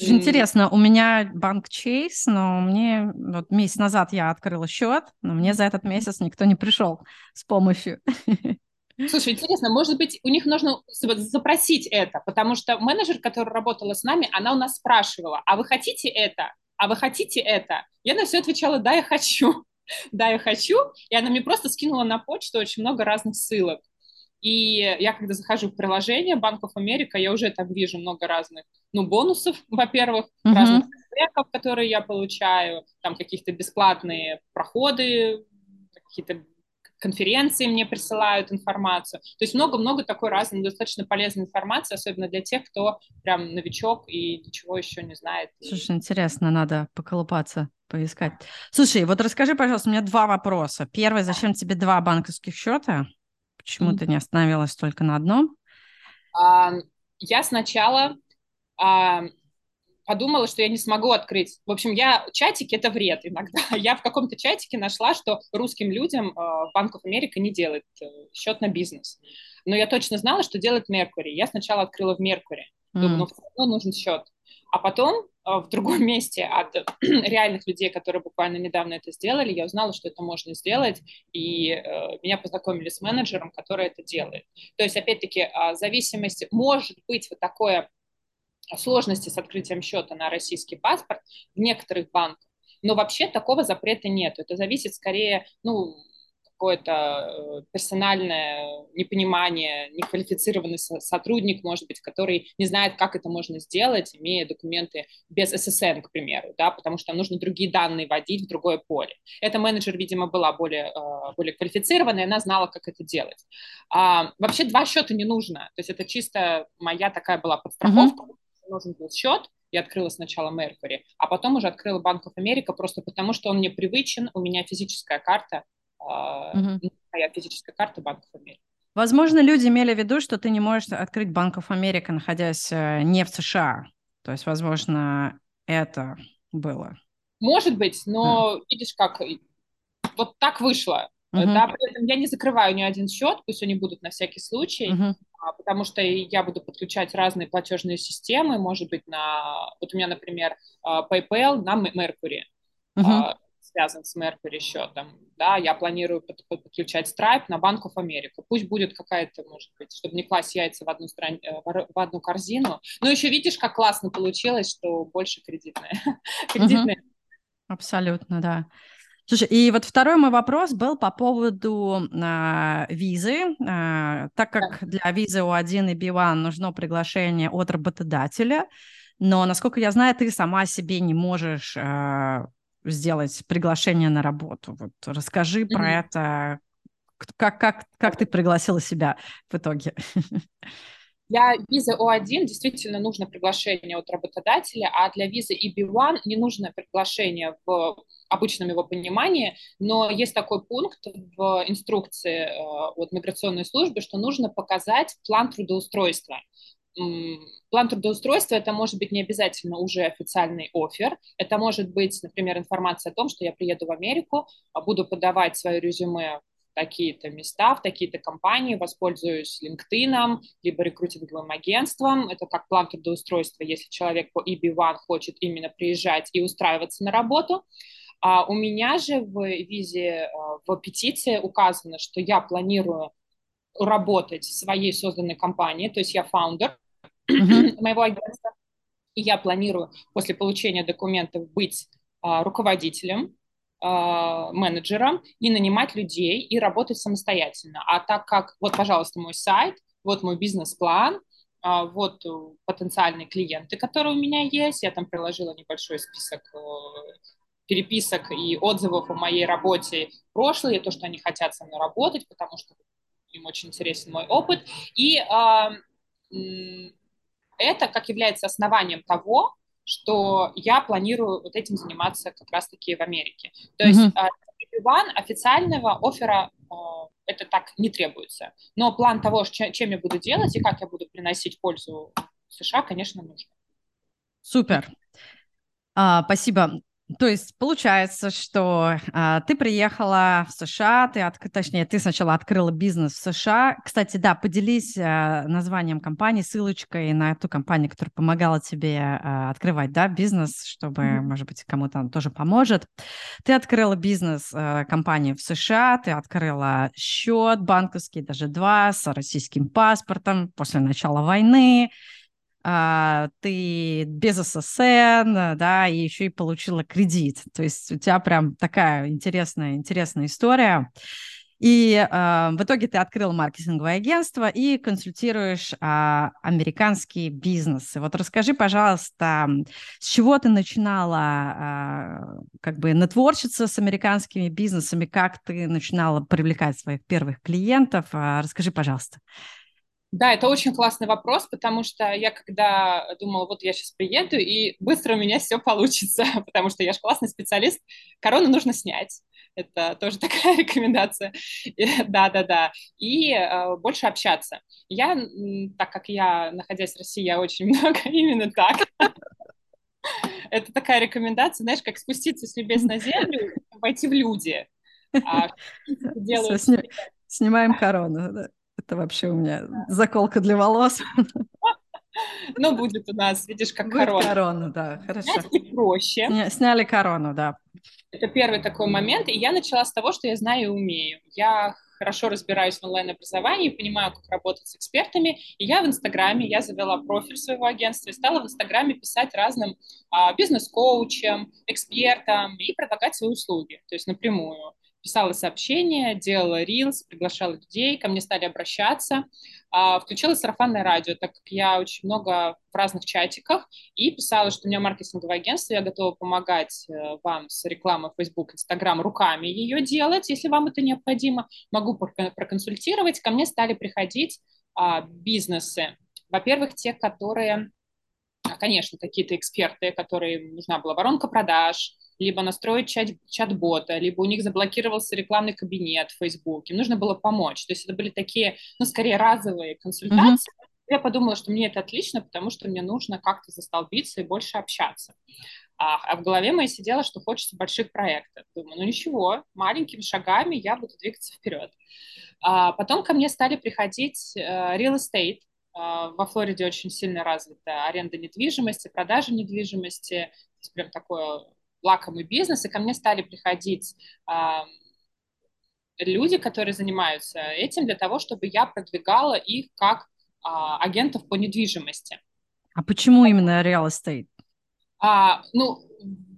[SPEAKER 1] Очень интересно, у меня банк Chase, но мне вот месяц назад я открыла счет, но мне за этот месяц никто не пришел с помощью.
[SPEAKER 2] Слушай, интересно, может быть, у них нужно запросить это, потому что менеджер, который работала с нами, она у нас спрашивала, а вы хотите это? А вы хотите это? Я на все отвечала, да, я хочу. да, я хочу. И она мне просто скинула на почту очень много разных ссылок. И я, когда захожу в приложение Банков Америка, я уже там вижу много разных, ну, бонусов, во-первых, uh-huh. разных треков, которые я получаю, там каких-то бесплатные проходы, какие-то конференции мне присылают информацию. То есть много-много такой разной, достаточно полезной информации, особенно для тех, кто прям новичок и ничего еще не знает.
[SPEAKER 1] Слушай, интересно, надо поколупаться, поискать. Слушай, вот расскажи, пожалуйста, у меня два вопроса. Первый, зачем тебе два банковских счета? Почему mm-hmm. ты не остановилась только на одном?
[SPEAKER 2] А, я сначала а, подумала, что я не смогу открыть. В общем, я чатики это вред иногда. Я в каком-то чатике нашла, что русским людям э, Банк Америка не делает э, счет на бизнес. Но я точно знала, что делает Меркури. Я сначала открыла в Меркури. Думаю, ну, все равно нужен счет. А потом э, в другом месте от реальных людей, которые буквально недавно это сделали, я узнала, что это можно сделать, и э, меня познакомили с менеджером, который это делает. То есть, опять-таки, э, зависимость может быть вот такое сложности с открытием счета на российский паспорт в некоторых банках. Но вообще такого запрета нет. Это зависит скорее, ну, какое-то э, персональное непонимание, неквалифицированный сотрудник, может быть, который не знает, как это можно сделать, имея документы без ССН, к примеру, да, потому что нужно другие данные вводить в другое поле. Эта менеджер, видимо, была более, э, более квалифицированная, она знала, как это делать. А, вообще два счета не нужно, то есть это чисто моя такая была подстраховка, uh-huh нужен был счет, я открыла сначала Mercury, а потом уже открыла Банк of America просто потому, что он мне привычен, у меня физическая карта, uh-huh. моя физическая карта Банк of America.
[SPEAKER 1] Возможно, люди имели в виду, что ты не можешь открыть Банк of America, находясь э, не в США. То есть, возможно, это было.
[SPEAKER 2] Может быть, но да. видишь, как вот так вышло. Uh-huh. Да, при этом я не закрываю ни один счет, пусть они будут на всякий случай, uh-huh. Потому что я буду подключать разные платежные системы, может быть, на... Вот у меня, например, а, PayPal на Mercury uh-huh. связан с Mercury счетом, да, я планирую подключать Stripe на Bank of America. Пусть будет какая-то, может быть, чтобы не класть яйца в одну, стран... Э, в одну корзину. Но еще видишь, как классно получилось, что больше кредитная. кредитная.
[SPEAKER 1] Абсолютно, да. Слушай, и вот второй мой вопрос был по поводу а, визы. А, так как для визы У1 и B1 нужно приглашение от работодателя, но, насколько я знаю, ты сама себе не можешь э, сделать приглашение на работу. Вот расскажи mm-hmm. про это, как, как, как ты пригласила себя в итоге?
[SPEAKER 2] Для визы О1 действительно нужно приглашение от работодателя, а для визы EB1 не нужно приглашение в обычном его понимании, но есть такой пункт в инструкции э, от миграционной службы, что нужно показать план трудоустройства. План трудоустройства это может быть не обязательно уже официальный офер, это может быть, например, информация о том, что я приеду в Америку, а буду подавать свое резюме такие-то места, в такие-то компании, воспользуюсь LinkedIn, либо рекрутинговым агентством. Это как план трудоустройства, если человек по EB1 хочет именно приезжать и устраиваться на работу. А у меня же в визе, а, в петиции указано, что я планирую работать в своей созданной компании, то есть я фаундер моего агентства, и я планирую после получения документов быть а, руководителем менеджером и нанимать людей и работать самостоятельно. А так как, вот, пожалуйста, мой сайт, вот мой бизнес-план, а, вот потенциальные клиенты, которые у меня есть, я там приложила небольшой список э, переписок и отзывов о моей работе прошлой, то, что они хотят со мной работать, потому что им очень интересен мой опыт. И э, это как является основанием того, что я планирую вот этим заниматься как раз-таки в Америке. То есть mm-hmm. официального оффера а, это так не требуется. Но план того, чем я буду делать и как я буду приносить пользу США, конечно, нужен.
[SPEAKER 1] Супер. А, спасибо. То есть получается, что а, ты приехала в США, ты, от, точнее, ты сначала открыла бизнес в США. Кстати, да, поделись а, названием компании, ссылочкой на эту компанию, которая помогала тебе а, открывать, да, бизнес, чтобы, mm-hmm. может быть, кому-то он тоже поможет. Ты открыла бизнес а, компании в США, ты открыла счет банковский, даже два, с российским паспортом после начала войны а, ты без ССН, да, и еще и получила кредит. То есть у тебя прям такая интересная, интересная история. И э, в итоге ты открыл маркетинговое агентство и консультируешь э, американские бизнесы. Вот расскажи, пожалуйста, с чего ты начинала э, как бы нетворчиться с американскими бизнесами, как ты начинала привлекать своих первых клиентов? Э, расскажи, пожалуйста.
[SPEAKER 2] Да, это очень классный вопрос, потому что я когда думала, вот я сейчас приеду, и быстро у меня все получится, потому что я же классный специалист, корону нужно снять. Это тоже такая рекомендация. Да-да-да. И э, больше общаться. Я, так как я, находясь в России, я очень много именно так. Это такая рекомендация, знаешь, как спуститься с небес на землю, войти в люди. А,
[SPEAKER 1] Снимаем корону, да. Это вообще у меня заколка для волос.
[SPEAKER 2] Ну, будет у нас, видишь, как будет корона.
[SPEAKER 1] корона, да, хорошо.
[SPEAKER 2] Снять проще.
[SPEAKER 1] Сня, сняли корону, да.
[SPEAKER 2] Это первый такой момент, и я начала с того, что я знаю и умею. Я хорошо разбираюсь в онлайн-образовании, понимаю, как работать с экспертами, и я в Инстаграме, я завела профиль своего агентства и стала в Инстаграме писать разным а, бизнес-коучам, экспертам и предлагать свои услуги, то есть напрямую писала сообщения, делала рилс, приглашала людей, ко мне стали обращаться. А, включила сарафанное радио, так как я очень много в разных чатиках, и писала, что у меня маркетинговое агентство, я готова помогать э, вам с рекламой Facebook, Instagram, руками ее делать, если вам это необходимо. Могу проконсультировать. Ко мне стали приходить а, бизнесы. Во-первых, те, которые конечно, какие-то эксперты, которые нужна была воронка продаж, либо настроить чат, чат-бота, либо у них заблокировался рекламный кабинет в Фейсбуке. Нужно было помочь. То есть это были такие, ну, скорее разовые консультации. Mm-hmm. Я подумала, что мне это отлично, потому что мне нужно как-то застолбиться и больше общаться. А, а в голове моей сидела, что хочется больших проектов. Думаю, ну ничего, маленькими шагами я буду двигаться вперед. А потом ко мне стали приходить uh, real estate. Uh, во Флориде очень сильно развита аренда недвижимости, продажа недвижимости. То прям такое лакомый бизнес, и ко мне стали приходить а, люди, которые занимаются этим для того, чтобы я продвигала их как а, агентов по недвижимости.
[SPEAKER 1] А почему именно real estate?
[SPEAKER 2] А, ну,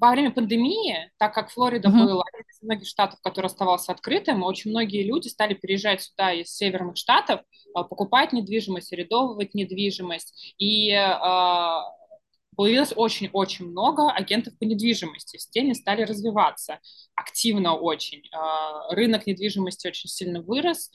[SPEAKER 2] во время пандемии, так как Флорида uh-huh. был один из многих штатов, который оставался открытым, очень многие люди стали переезжать сюда из северных штатов, а, покупать недвижимость, арендовывать недвижимость. И а, появилось очень-очень много агентов по недвижимости. Все стали развиваться активно очень. А, рынок недвижимости очень сильно вырос,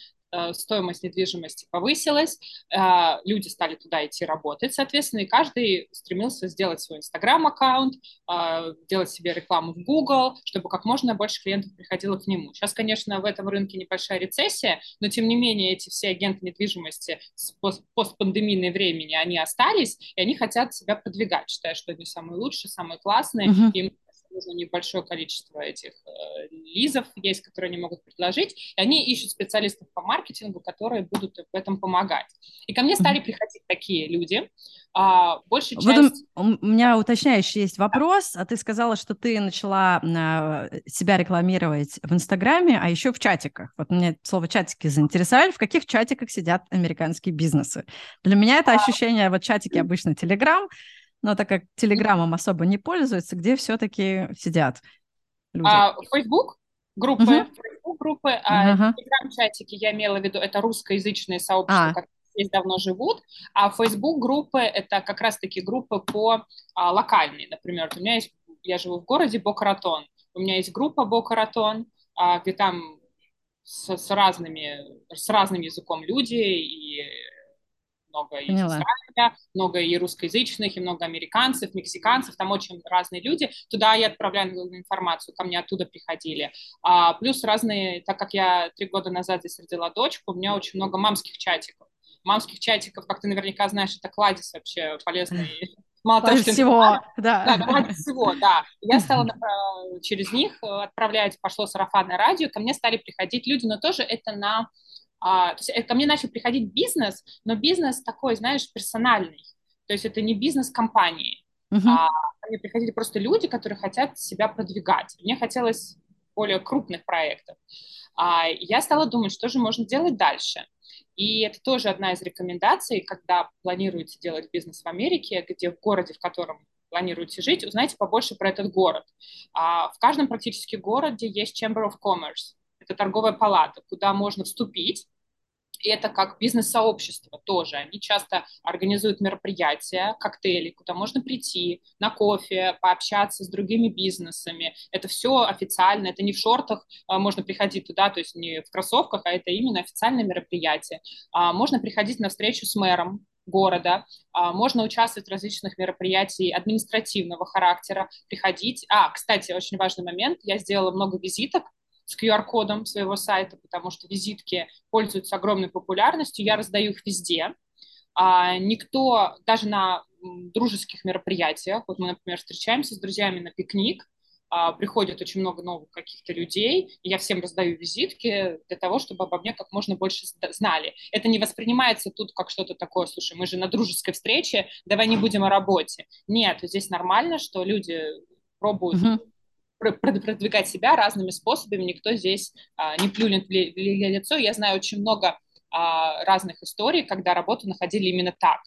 [SPEAKER 2] стоимость недвижимости повысилась, э, люди стали туда идти работать, соответственно, и каждый стремился сделать свой Инстаграм-аккаунт, э, делать себе рекламу в Google, чтобы как можно больше клиентов приходило к нему. Сейчас, конечно, в этом рынке небольшая рецессия, но, тем не менее, эти все агенты недвижимости с постпандемийной времени, они остались, и они хотят себя продвигать, считая, что они самые лучшие, самые классные, uh-huh. им нужно небольшое количество этих э, лизов есть, которые они могут предложить, и они ищут специалистов по маркетингу, которые будут в этом помогать. И ко мне стали приходить такие люди, а, большая часть...
[SPEAKER 1] Вот у меня уточняющий есть вопрос. А ты сказала, что ты начала а, себя рекламировать в Инстаграме, а еще в чатиках. Вот мне слово чатики заинтересовали. В каких чатиках сидят американские бизнесы? Для меня это а. ощущение, вот чатики обычно Телеграм, но так как Телеграмом особо не пользуются, где все-таки сидят люди? А,
[SPEAKER 2] Facebook группы, uh-huh. Facebook группы, а uh-huh. Телеграм-чатики, я имела в виду, это русскоязычные сообщества, а. которые здесь давно живут, а Facebook группы это как раз-таки группы по а, локальные, например, у меня есть, я живу в городе Бокаратон, у меня есть группа Бокаратон, а, где там с, с разными, с разным языком люди и много из Израиля, много и русскоязычных, и много американцев, мексиканцев, там очень разные люди. Туда я отправляю информацию, ко мне оттуда приходили. А, плюс разные, так как я три года назад здесь родила дочку, у меня очень много мамских чатиков. Мамских чатиков, как ты наверняка знаешь, это кладезь вообще полезный
[SPEAKER 1] Мало того, что всего, да.
[SPEAKER 2] Да, всего, да. Я стала через них отправлять, пошло сарафанное радио, ко мне стали приходить люди, но тоже это на а, то есть э, ко мне начал приходить бизнес, но бизнес такой, знаешь, персональный. То есть это не бизнес компании. Uh-huh. А, ко мне приходили просто люди, которые хотят себя продвигать. Мне хотелось более крупных проектов. А, я стала думать, что же можно делать дальше. И это тоже одна из рекомендаций, когда планируете делать бизнес в Америке, где в городе, в котором планируете жить, узнайте побольше про этот город. А, в каждом практически городе есть Chamber of Commerce. Это торговая палата, куда можно вступить и это как бизнес-сообщество тоже. Они часто организуют мероприятия, коктейли, куда можно прийти на кофе, пообщаться с другими бизнесами. Это все официально, это не в шортах, а, можно приходить туда, то есть не в кроссовках, а это именно официальное мероприятие. А, можно приходить на встречу с мэром, города, а, можно участвовать в различных мероприятиях административного характера, приходить. А, кстати, очень важный момент, я сделала много визиток с QR-кодом своего сайта, потому что визитки пользуются огромной популярностью. Я раздаю их везде. А никто, даже на дружеских мероприятиях, вот мы, например, встречаемся с друзьями на пикник, а, приходит очень много новых каких-то людей, и я всем раздаю визитки для того, чтобы обо мне как можно больше знали. Это не воспринимается тут как что-то такое, слушай, мы же на дружеской встрече, давай не будем о работе. Нет, здесь нормально, что люди пробуют uh-huh продвигать себя разными способами, никто здесь а, не плюнет в лицо. Я знаю очень много а, разных историй, когда работу находили именно так.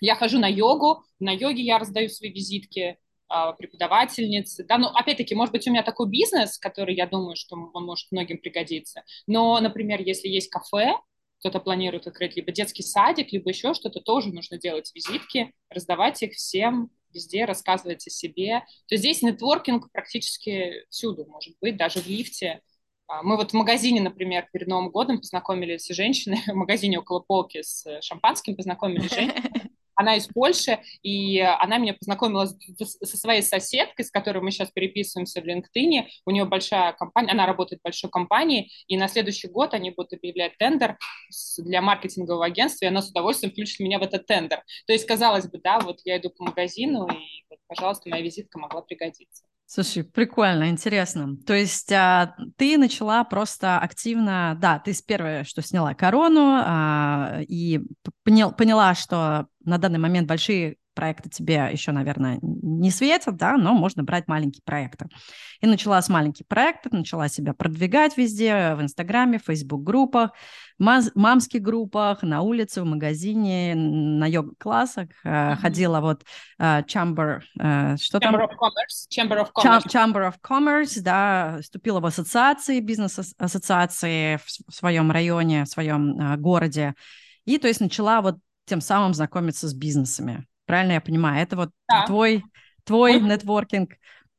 [SPEAKER 2] Я хожу на йогу, на йоге я раздаю свои визитки, а, преподавательницы, да, ну, опять-таки, может быть, у меня такой бизнес, который, я думаю, что он может многим пригодиться, но, например, если есть кафе, кто-то планирует открыть либо детский садик, либо еще что-то, тоже нужно делать визитки, раздавать их всем везде рассказывать о себе. То есть здесь нетворкинг практически всюду может быть, даже в лифте. А, мы вот в магазине, например, перед Новым годом познакомились с женщиной, в магазине около полки с шампанским познакомились женщины, она из Польши, и она меня познакомила со своей соседкой, с которой мы сейчас переписываемся в LinkedIn. У нее большая компания, она работает в большой компании, и на следующий год они будут объявлять тендер для маркетингового агентства, и она с удовольствием включит меня в этот тендер. То есть, казалось бы, да, вот я иду по магазину, и, вот, пожалуйста, моя визитка могла пригодиться.
[SPEAKER 1] Слушай, прикольно, интересно. То есть а, ты начала просто активно, да, ты с первое, что сняла корону а, и понял, поняла, что на данный момент большие проекты тебе еще, наверное, не светят, да, но можно брать маленькие проекты. И начала с маленьких проектов, начала себя продвигать везде, в Инстаграме, в Фейсбук-группах, мамских группах, на улице, в магазине, на йога-классах. Mm-hmm. Ходила вот uh, Chamber, uh, что
[SPEAKER 2] Chamber
[SPEAKER 1] там?
[SPEAKER 2] Of Commerce. Chamber of Commerce.
[SPEAKER 1] Chamber of Commerce, да, вступила в ассоциации, бизнес-ассоциации в своем районе, в своем uh, городе. И, то есть, начала вот тем самым знакомиться с бизнесами. Правильно я понимаю? Это вот да. твой, твой нетворкинг,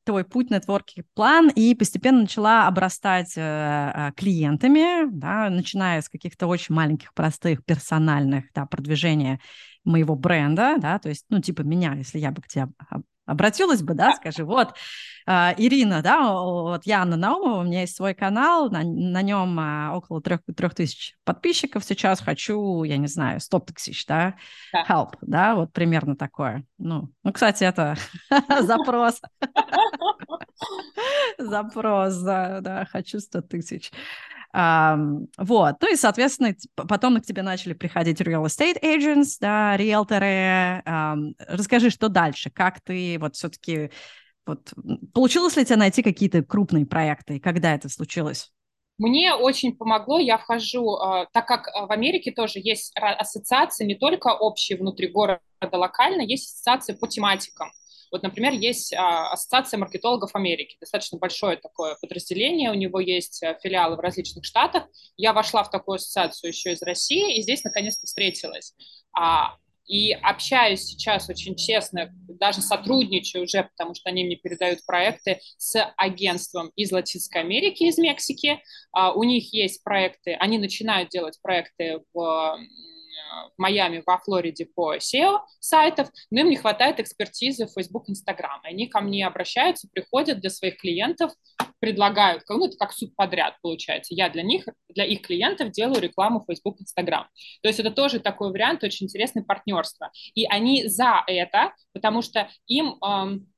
[SPEAKER 1] твой путь, нетворкинг план, и постепенно начала обрастать э, э, клиентами, да, начиная с каких-то очень маленьких, простых, персональных, да, продвижения моего бренда, да, то есть, ну, типа меня, если я бы к тебе обратилась бы, да, скажи, вот, э, Ирина, да, вот я Анна Наумова, у меня есть свой канал, на, на нем э, около трех, трех тысяч подписчиков сейчас, хочу, я не знаю, 100 тысяч, да, да, help, да, вот примерно такое. Ну, ну кстати, это запрос. Запрос, да, да, хочу 100 тысяч. Вот, ну и, соответственно, потом к тебе начали приходить real estate agents, да, риэлторы. Расскажи, что дальше, как ты вот все-таки, вот, получилось ли тебе найти какие-то крупные проекты, и когда это случилось?
[SPEAKER 2] Мне очень помогло, я вхожу, а, так как а, в Америке тоже есть ассоциации, не только общие внутри города, локально, есть ассоциации по тематикам. Вот, например, есть а, Ассоциация маркетологов Америки, достаточно большое такое подразделение, у него есть э, филиалы в различных штатах. Я вошла в такую ассоциацию еще из России, и здесь наконец-то встретилась. А, и общаюсь сейчас очень честно, даже сотрудничаю уже, потому что они мне передают проекты с агентством из Латинской Америки, из Мексики. А, у них есть проекты, они начинают делать проекты в в Майами, во Флориде по SEO сайтов, но им не хватает экспертизы в Facebook, Instagram. Они ко мне обращаются, приходят для своих клиентов, предлагают, ну, это как суд подряд получается. Я для них, для их клиентов делаю рекламу в Facebook, Instagram. То есть это тоже такой вариант, очень интересный партнерство. И они за это, потому что им, эм,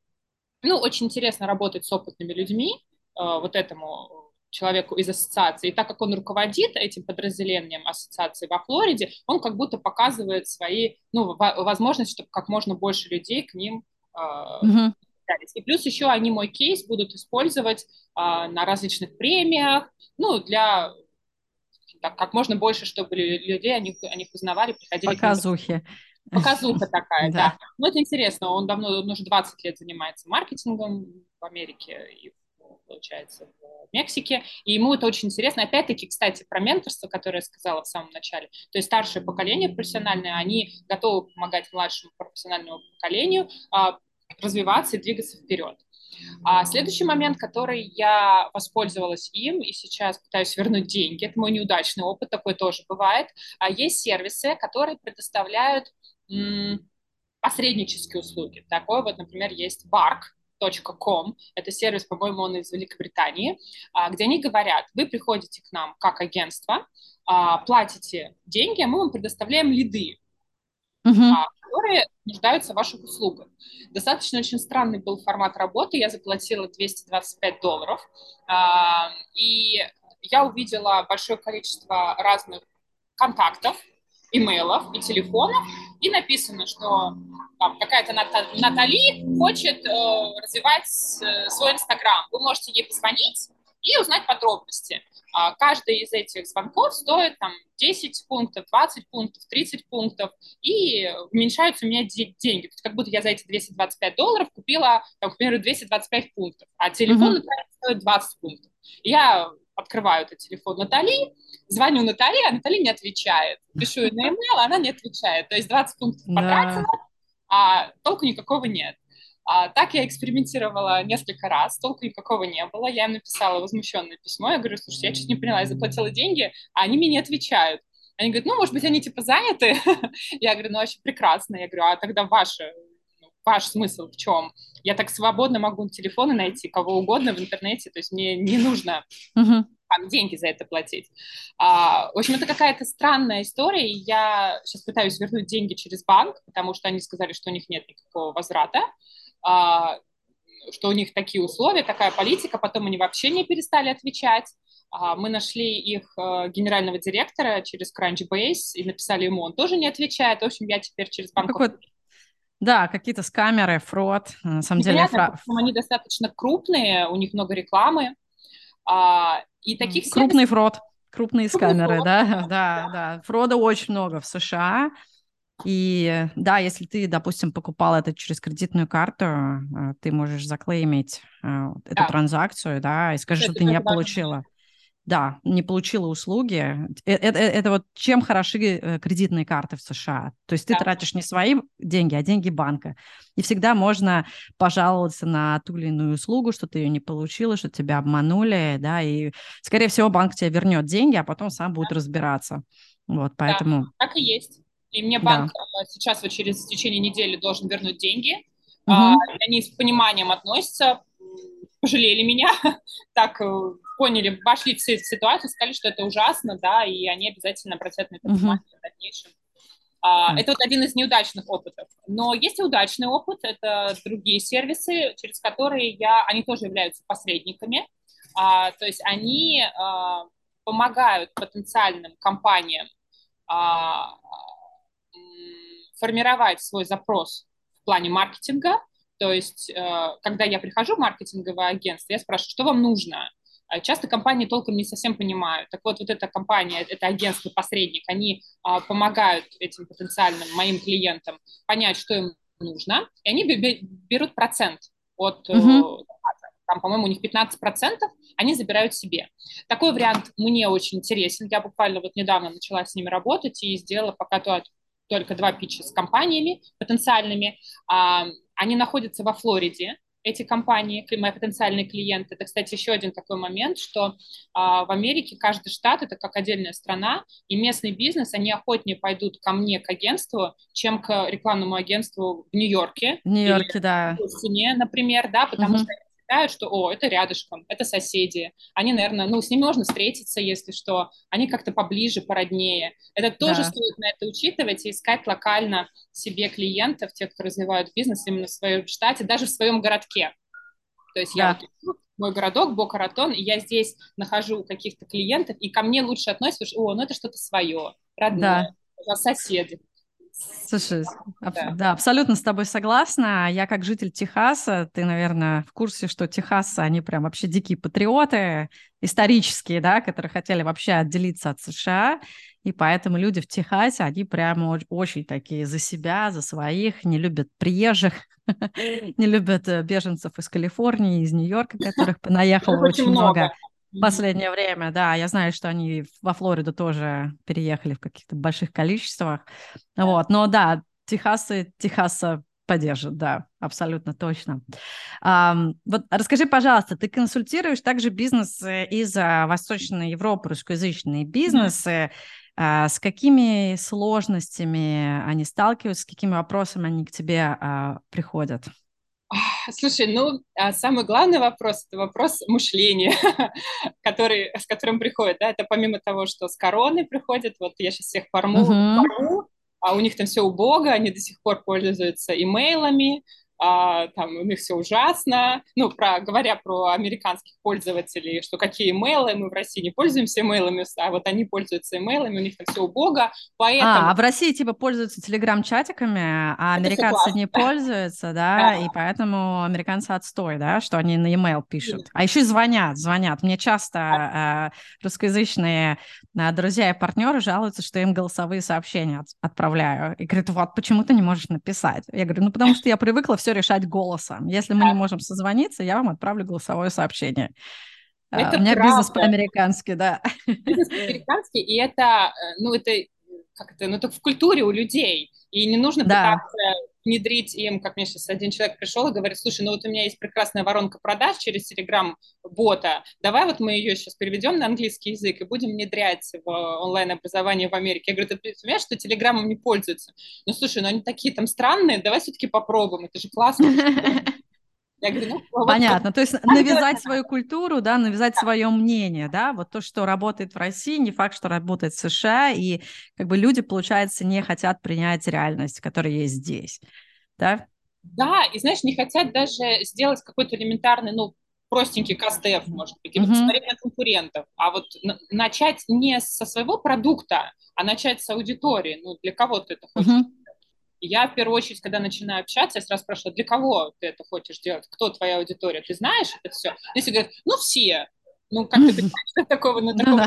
[SPEAKER 2] ну, очень интересно работать с опытными людьми, э, вот этому человеку из ассоциации. И так как он руководит этим подразделением ассоциации во Флориде, он как будто показывает свои, ну, возможности, чтобы как можно больше людей к ним э, uh-huh. И плюс еще они мой кейс будут использовать э, на различных премиях, ну, для так, как можно больше, чтобы людей о них, о них узнавали, приходили.
[SPEAKER 1] Показухи.
[SPEAKER 2] Показуха такая, да. Ну, это интересно, он давно, он уже 20 лет занимается маркетингом в Америке и получается, в Мексике. И ему это очень интересно. Опять-таки, кстати, про менторство, которое я сказала в самом начале. То есть старшее поколение профессиональное, они готовы помогать младшему профессиональному поколению а, развиваться и двигаться вперед. А следующий момент, который я воспользовалась им и сейчас пытаюсь вернуть деньги, это мой неудачный опыт, такой тоже бывает. А есть сервисы, которые предоставляют посреднические услуги. Такой вот, например, есть Bark, Com. Это сервис, по-моему, он из Великобритании, а, где они говорят, вы приходите к нам как агентство, а, платите деньги, а мы вам предоставляем лиды, uh-huh. которые нуждаются в ваших услугах. Достаточно очень странный был формат работы. Я заплатила 225 долларов, и я увидела большое количество разных контактов, имейлов и телефонов, и написано, что там, какая-то Натали хочет э, развивать э, свой Инстаграм. Вы можете ей позвонить и узнать подробности. А каждый из этих звонков стоит там 10 пунктов, 20 пунктов, 30 пунктов, и уменьшаются у меня деньги. То есть как будто я за эти 225 долларов купила, там, к примеру, 225 пунктов, а телефон, например, стоит 20 пунктов. Я открываю этот телефон Натали, звоню Натали, а Натали не отвечает. Пишу ей на email, она не отвечает. То есть 20 пунктов потратила, да. а толку никакого нет. А, так я экспериментировала несколько раз, толку никакого не было. Я им написала возмущенное письмо. Я говорю, слушай, я чуть не поняла, я заплатила деньги, а они мне не отвечают. Они говорят, ну, может быть, они типа заняты. я говорю, ну, вообще прекрасно. Я говорю, а тогда ваше, ну, ваш смысл в чем? Я так свободно могу телефоны найти, кого угодно в интернете, то есть мне не нужно uh-huh. там, деньги за это платить. А, в общем, это какая-то странная история, и я сейчас пытаюсь вернуть деньги через банк, потому что они сказали, что у них нет никакого возврата, а, что у них такие условия, такая политика, потом они вообще не перестали отвечать. А, мы нашли их э, генерального директора через Crunchbase и написали ему, он тоже не отвечает. В общем, я теперь через банк... Какой
[SPEAKER 1] да, какие-то скамеры, фрод. На самом деле,
[SPEAKER 2] фра... они достаточно крупные, у них много рекламы. А, и таких
[SPEAKER 1] крупный фрод, крупные скамеры, да, да, да, да. Фрода очень много в США. И да, если ты, допустим, покупал это через кредитную карту, э, ты можешь заклеймить э, эту да. транзакцию, да, и скажешь, что ты не получила. Да, не получила услуги. Это, это, это вот чем хороши э, кредитные карты в США. То есть ты да. тратишь не свои деньги, а деньги банка. И всегда можно пожаловаться на ту или иную услугу, что ты ее не получила, что тебя обманули, да, и, скорее всего, банк тебе вернет деньги, а потом сам будет да. разбираться. Вот, поэтому...
[SPEAKER 2] Да, так и есть. И мне банк да. сейчас вот через в течение недели должен вернуть деньги. Угу. Они с пониманием относятся, пожалели меня, так э, поняли, вошли в ситуацию, сказали, что это ужасно, да, и они обязательно обратят на это внимание uh-huh. в дальнейшем. А, это вот один из неудачных опытов. Но есть и удачный опыт, это другие сервисы, через которые я, они тоже являются посредниками. А, то есть они а, помогают потенциальным компаниям а, формировать свой запрос в плане маркетинга, то есть, э, когда я прихожу в маркетинговое агентство, я спрашиваю, что вам нужно? А часто компании толком не совсем понимают. Так вот, вот эта компания, это агентство-посредник, они а, помогают этим потенциальным моим клиентам понять, что им нужно, и они берут процент от угу. там, по-моему, у них 15%, они забирают себе. Такой вариант мне очень интересен. Я буквально вот недавно начала с ними работать и сделала пока то, только два питча с компаниями потенциальными. Они находятся во Флориде, эти компании, мои потенциальные клиенты. Это, кстати, еще один такой момент, что а, в Америке каждый штат это как отдельная страна, и местный бизнес, они охотнее пойдут ко мне, к агентству, чем к рекламному агентству в Нью-Йорке.
[SPEAKER 1] В Нью-Йорке, да.
[SPEAKER 2] В Стене, например, да, потому угу. что считают, что, о, это рядышком, это соседи. Они, наверное, ну, с ними можно встретиться, если что. Они как-то поближе, породнее. Это тоже да. стоит на это учитывать и искать локально себе клиентов, тех, кто развивают бизнес именно в своем штате, даже в своем городке. То есть да. я мой городок, Бока-Ратон, и я здесь нахожу каких-то клиентов, и ко мне лучше относятся, что, о, ну это что-то свое, родное, да. соседи.
[SPEAKER 1] Слушай, аб- да. да, абсолютно с тобой согласна. Я как житель Техаса, ты, наверное, в курсе, что Техас, они прям вообще дикие патриоты, исторические, да, которые хотели вообще отделиться от США, и поэтому люди в Техасе, они прямо очень такие за себя, за своих, не любят приезжих, не любят э, беженцев из Калифорнии, из Нью-Йорка, которых понаехало очень много последнее время, да, я знаю, что они во Флориду тоже переехали в каких-то больших количествах, да. вот, но да, Техасы, Техаса поддержат, да, абсолютно точно. Um, вот расскажи, пожалуйста, ты консультируешь также бизнес из Восточной Европы, русскоязычные бизнесы, mm-hmm. uh, с какими сложностями они сталкиваются, с какими вопросами они к тебе uh, приходят?
[SPEAKER 2] Слушай, ну, а самый главный вопрос – это вопрос мышления, который, с которым приходит, да, это помимо того, что с короной приходит, вот я сейчас всех порму, uh-huh. порму а у них там все убого, они до сих пор пользуются имейлами, а, там у них все ужасно. Ну, про, говоря про американских пользователей, что какие имейлы, мы в России не пользуемся имейлами, а вот они пользуются имейлами, у них там все убого, поэтому...
[SPEAKER 1] А, а в России типа пользуются телеграм-чатиками, а американцы не пользуются, да, и поэтому американцы отстой, да, что они на имейл пишут. А еще звонят, звонят. Мне часто э, русскоязычные э, друзья и партнеры жалуются, что им голосовые сообщения от, отправляю. И говорят, вот, почему ты не можешь написать? Я говорю, ну, потому что я привыкла все решать голосом. Если мы не можем созвониться, я вам отправлю голосовое сообщение. А, это У меня правда. бизнес по-американски, да.
[SPEAKER 2] Бизнес по-американски, и это, э, ну, это как это, ну, это в культуре у людей. И не нужно да. пытаться внедрить им, как мне сейчас один человек пришел и говорит, слушай, ну вот у меня есть прекрасная воронка продаж через Telegram-бота, давай вот мы ее сейчас переведем на английский язык и будем внедрять в онлайн-образование в Америке. Я говорю, ты понимаешь, что Телеграмом не пользуются? Ну, слушай, ну они такие там странные, давай все-таки попробуем, это же классно.
[SPEAKER 1] Я говорю, ну, Понятно, вот, то есть навязать свою культуру, да, навязать да. свое мнение, да, вот то, что работает в России, не факт, что работает в США, и как бы люди, получается, не хотят принять реальность, которая есть здесь, да?
[SPEAKER 2] Да, и знаешь, не хотят даже сделать какой-то элементарный, ну, простенький КСТФ, может быть, или mm-hmm. посмотреть на конкурентов, а вот начать не со своего продукта, а начать с аудитории, ну, для кого ты это хочешь mm-hmm я в первую очередь, когда начинаю общаться, я сразу спрашиваю, для кого ты это хочешь делать, кто твоя аудитория, ты знаешь это все? Если говорят, ну все, ну, как ты понимаешь, такого, ну, такого,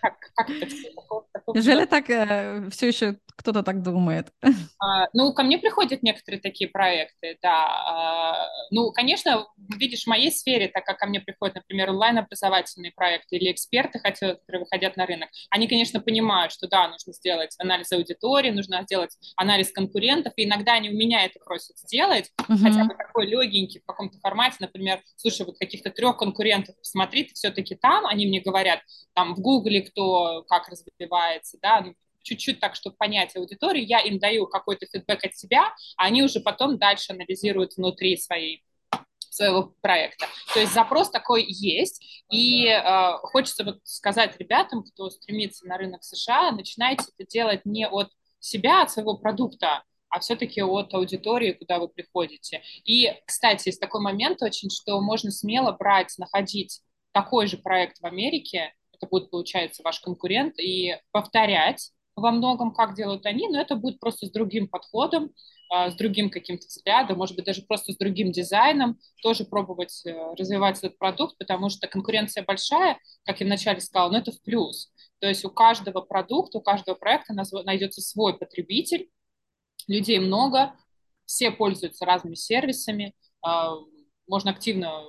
[SPEAKER 1] как, как это все, такого, такого, Неужели так э, все еще кто-то так думает.
[SPEAKER 2] А, ну, ко мне приходят некоторые такие проекты, да. А, ну, конечно, видишь, в моей сфере, так как ко мне приходят, например, онлайн-образовательные проекты или эксперты, которые выходят на рынок, они, конечно, понимают, что да, нужно сделать анализ аудитории, нужно сделать анализ конкурентов, и иногда они у меня это просят сделать, uh-huh. хотя бы такой легенький в каком-то формате, например, слушай, вот каких-то трех конкурентов посмотри, ты все-таки там, они мне говорят, там в Гугле кто как развивается, да, ну, чуть-чуть так, чтобы понять аудиторию, я им даю какой-то фидбэк от себя, а они уже потом дальше анализируют внутри своей своего проекта. То есть запрос такой есть, и э, хочется вот сказать ребятам, кто стремится на рынок США, начинайте это делать не от себя, от своего продукта, а все-таки от аудитории, куда вы приходите. И, кстати, есть такой момент очень, что можно смело брать, находить такой же проект в Америке, это будет, получается, ваш конкурент, и повторять во многом, как делают они, но это будет просто с другим подходом, а, с другим каким-то взглядом, может быть, даже просто с другим дизайном, тоже пробовать э, развивать этот продукт, потому что конкуренция большая, как я вначале сказала, но это в плюс. То есть у каждого продукта, у каждого проекта найдется свой потребитель, людей много, все пользуются разными сервисами, а, можно активно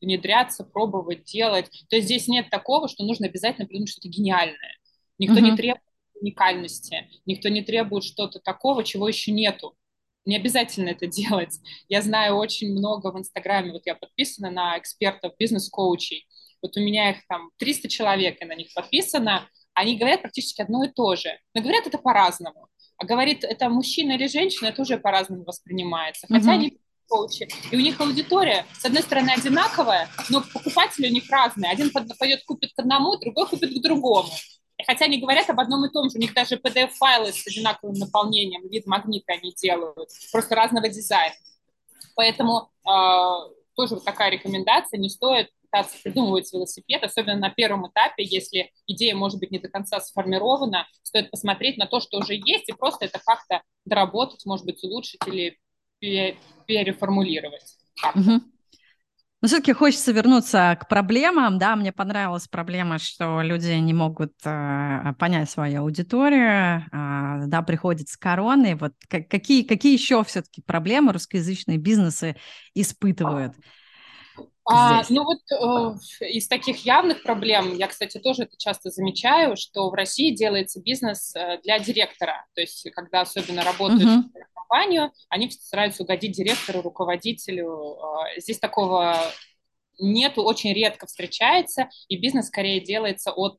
[SPEAKER 2] внедряться, пробовать, делать. То есть здесь нет такого, что нужно обязательно придумать что-то гениальное. Никто mm-hmm. не требует уникальности. Никто не требует что-то такого, чего еще нету. Не обязательно это делать. Я знаю очень много в Инстаграме, вот я подписана на экспертов, бизнес-коучей. Вот у меня их там 300 человек, и на них подписано. Они говорят практически одно и то же. Но говорят это по-разному. А говорит, это мужчина или женщина, это уже по-разному воспринимается. Хотя mm-hmm. они коучи. И у них аудитория, с одной стороны, одинаковая, но покупатели у них разные. Один пойдет купит к одному, другой купит к другому. Хотя они говорят об одном и том же, у них даже PDF-файлы с одинаковым наполнением, вид магнита они делают, просто разного дизайна. Поэтому э, тоже вот такая рекомендация, не стоит пытаться придумывать велосипед, особенно на первом этапе, если идея может быть не до конца сформирована, стоит посмотреть на то, что уже есть, и просто это как-то доработать, может быть, улучшить или переформулировать. Угу.
[SPEAKER 1] Но все-таки хочется вернуться к проблемам, да, мне понравилась проблема, что люди не могут э, понять свою аудиторию, э, да, приходят с короной, вот как, какие, какие еще все-таки проблемы русскоязычные бизнесы испытывают?
[SPEAKER 2] А, ну вот э, из таких явных проблем, я, кстати, тоже это часто замечаю, что в России делается бизнес э, для директора, то есть когда особенно работают uh-huh компанию, они стараются угодить директору, руководителю. А, здесь такого нету, очень редко встречается, и бизнес скорее делается от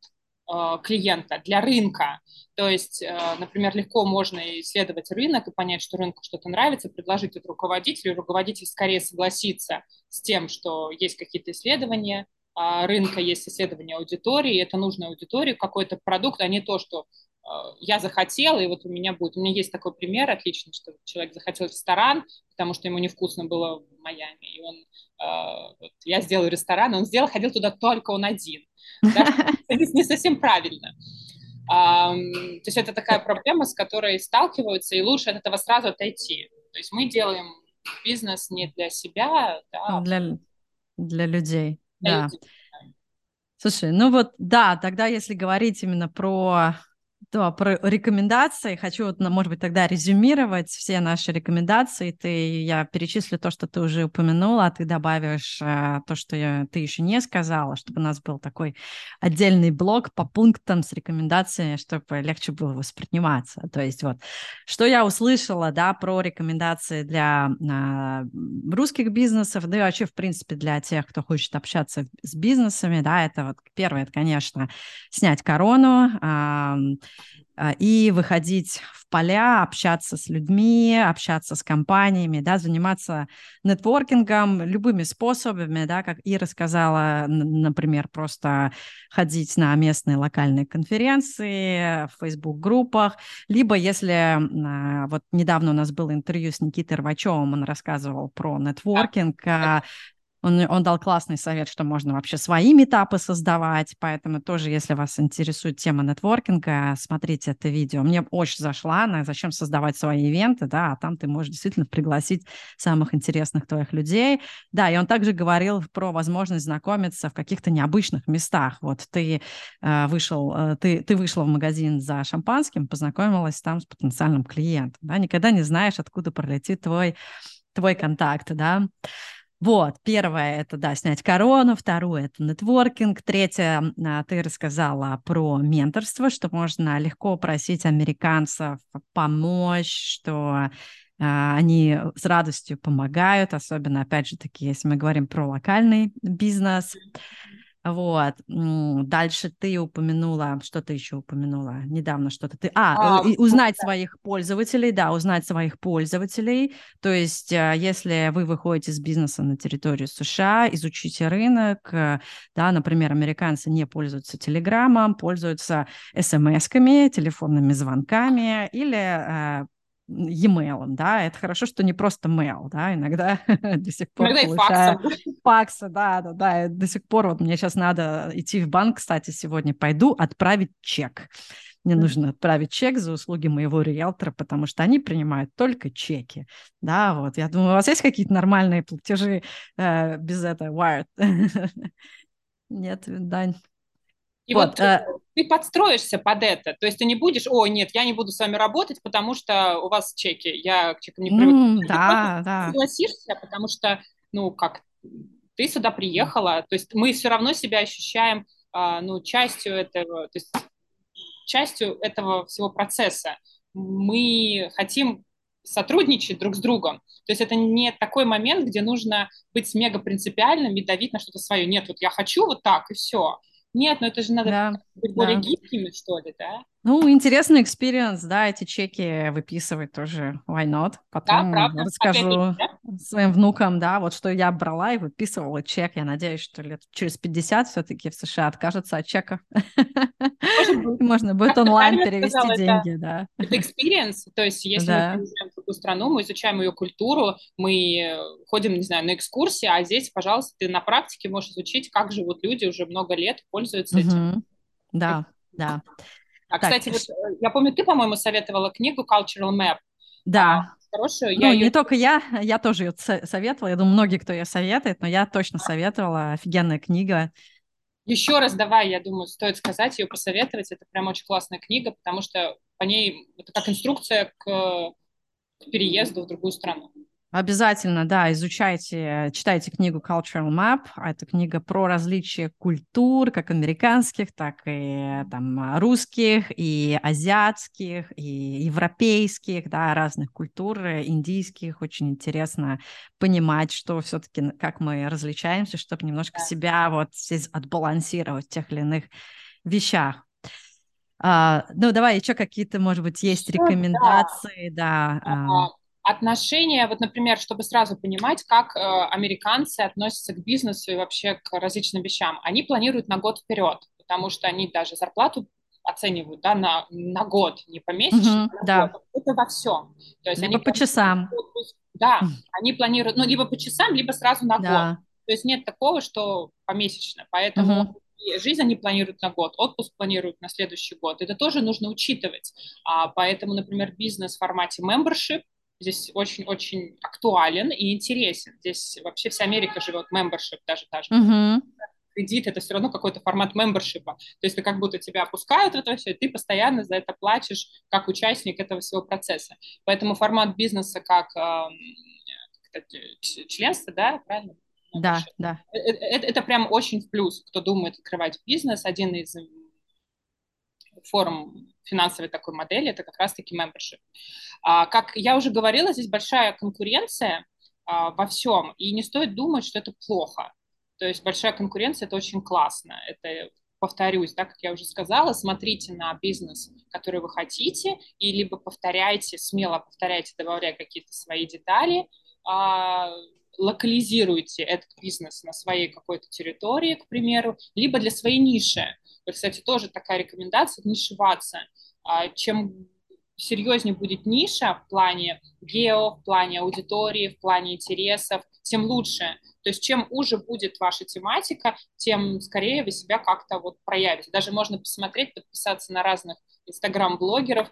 [SPEAKER 2] клиента, для рынка. То есть, а, например, легко можно исследовать рынок и понять, что рынку что-то нравится, предложить это руководителю, и руководитель скорее согласится с тем, что есть какие-то исследования рынка, есть исследования аудитории, это нужно аудитории, какой-то продукт, а не то, что Э, я захотела, и вот у меня будет, у меня есть такой пример отличный, что человек захотел ресторан, потому что ему невкусно было в Майами, и он, э, вот, я сделаю ресторан, он сделал, ходил туда только он один. Да? Не совсем правильно. То есть это такая проблема, с которой сталкиваются, и лучше от этого сразу отойти. То есть мы делаем бизнес не для себя, да,
[SPEAKER 1] а для, для людей. Для да. людей. Слушай, ну вот да, тогда если говорить именно про да, про рекомендации. Хочу, вот, может быть, тогда резюмировать все наши рекомендации. Ты, я перечислю то, что ты уже упомянула, а ты добавишь э, то, что я, ты еще не сказала, чтобы у нас был такой отдельный блок по пунктам с рекомендациями, чтобы легче было восприниматься. То есть вот, что я услышала, да, про рекомендации для э, русских бизнесов, да и вообще, в принципе, для тех, кто хочет общаться с бизнесами, да, это вот первое, это, конечно, снять корону, а, и выходить в поля, общаться с людьми, общаться с компаниями, да, заниматься нетворкингом любыми способами, да, как Ира сказала, например, просто ходить на местные локальные конференции, в Facebook-группах, либо если а, вот недавно у нас было интервью с Никитой Рвачевым, он рассказывал про нетворкинг, Он, он дал классный совет, что можно вообще свои метапы создавать, поэтому тоже, если вас интересует тема нетворкинга, смотрите это видео. Мне очень зашла на зачем создавать свои ивенты, да, а там ты можешь действительно пригласить самых интересных твоих людей. Да, и он также говорил про возможность знакомиться в каких-то необычных местах. Вот ты э, вышел, э, ты, ты вышла в магазин за шампанским, познакомилась там с потенциальным клиентом, да, никогда не знаешь, откуда пролетит твой, твой контакт, да. Вот, первое это, да, снять корону, второе это нетворкинг, третье а, ты рассказала про менторство, что можно легко просить американцев помочь, что а, они с радостью помогают, особенно, опять же таки, если мы говорим про локальный бизнес. Вот. Дальше ты упомянула, что ты еще упомянула недавно что-то ты... А, а узнать да. своих пользователей, да, узнать своих пользователей. То есть, э, если вы выходите из бизнеса на территорию США, изучите рынок, э, да, например, американцы не пользуются телеграммом, пользуются смс-ками, телефонными звонками или э, e-mail, да, это хорошо, что не просто mail, да, иногда до сих пор иногда получаю факсы, да, да, да, до сих пор вот мне сейчас надо идти в банк, кстати, сегодня пойду отправить чек. Мне нужно отправить чек за услуги моего риэлтора, потому что они принимают только чеки. Да, вот. Я думаю, у вас есть какие-то нормальные платежи э, без этого wired? Нет, Дань.
[SPEAKER 2] И вот, вот э... ты подстроишься под это. То есть ты не будешь, о, нет, я не буду с вами работать, потому что у вас чеки, я к чекам не привык. Mm,
[SPEAKER 1] да, да.
[SPEAKER 2] Согласишься, потому что, ну, как, ты сюда приехала, то есть мы все равно себя ощущаем, а, ну, частью этого, то есть частью этого всего процесса. Мы хотим сотрудничать друг с другом. То есть это не такой момент, где нужно быть мега принципиальным и давить на что-то свое. Нет, вот я хочу вот так, и все. Нет, ну это же надо да, быть более да. гибкими, что ли, да?
[SPEAKER 1] Ну, интересный experience, да, эти чеки выписывать тоже, why not? Потом да, расскажу да? своим внукам, да, вот что я брала и выписывала чек. Я надеюсь, что лет через 50 все-таки в США откажутся от чеков. Можно будет онлайн перевести деньги, да.
[SPEAKER 2] Это experience, то есть если мы другую страну, мы изучаем ее культуру, мы ходим, не знаю, на экскурсии, а здесь, пожалуйста, ты на практике можешь изучить, как живут люди уже много лет, пользуются этим.
[SPEAKER 1] Да, да.
[SPEAKER 2] А, так. кстати, вот, э, я помню, ты, по-моему, советовала книгу Cultural Map.
[SPEAKER 1] Да.
[SPEAKER 2] А, хорошую.
[SPEAKER 1] Ну, я ее... не только я, я тоже ее советовала. Я думаю, многие, кто ее советует, но я точно советовала. Офигенная книга.
[SPEAKER 2] Еще раз давай, я думаю, стоит сказать, ее посоветовать. Это прям очень классная книга, потому что по ней это как инструкция к, к переезду в другую страну.
[SPEAKER 1] Обязательно, да, изучайте, читайте книгу Cultural Map. Это книга про различия культур, как американских, так и там русских, и азиатских, и европейских, да, разных культур, индийских. Очень интересно понимать, что все-таки, как мы различаемся, чтобы немножко себя вот здесь отбалансировать в тех или иных вещах. Uh, ну, давай еще какие-то, может быть, есть рекомендации, да. да uh
[SPEAKER 2] отношения, вот, например, чтобы сразу понимать, как э, американцы относятся к бизнесу и вообще к различным вещам, они планируют на год вперед, потому что они даже зарплату оценивают да, на, на год, не помесячно, угу,
[SPEAKER 1] а да. год.
[SPEAKER 2] Это во всем.
[SPEAKER 1] То есть либо они по часам.
[SPEAKER 2] Да, они планируют, ну, либо по часам, либо сразу на да. год. То есть нет такого, что помесячно. Поэтому угу. Жизнь они планируют на год, отпуск планируют на следующий год. Это тоже нужно учитывать. А, поэтому, например, бизнес в формате membership, здесь очень-очень актуален и интересен. Здесь вообще вся Америка живет membership даже даже. Uh-huh. Кредит это все равно какой-то формат мембершипа. То есть как будто тебя опускают в это все, и ты постоянно за это платишь как участник этого всего процесса. Поэтому формат бизнеса как э, членство, да, правильно?
[SPEAKER 1] Да, да.
[SPEAKER 2] Это, это, это прям очень в плюс, кто думает открывать бизнес. Один из форм финансовой такой модели, это как раз-таки membership. А, как я уже говорила, здесь большая конкуренция а, во всем, и не стоит думать, что это плохо. То есть большая конкуренция – это очень классно. Это, повторюсь, да, как я уже сказала, смотрите на бизнес, который вы хотите, и либо повторяйте, смело повторяйте, добавляя какие-то свои детали, а, локализируйте этот бизнес на своей какой-то территории, к примеру, либо для своей ниши. Вот, кстати, тоже такая рекомендация – нишеваться. А, чем серьезнее будет ниша в плане гео, в плане аудитории, в плане интересов, тем лучше. То есть чем уже будет ваша тематика, тем скорее вы себя как-то вот проявите. Даже можно посмотреть, подписаться на разных инстаграм-блогеров,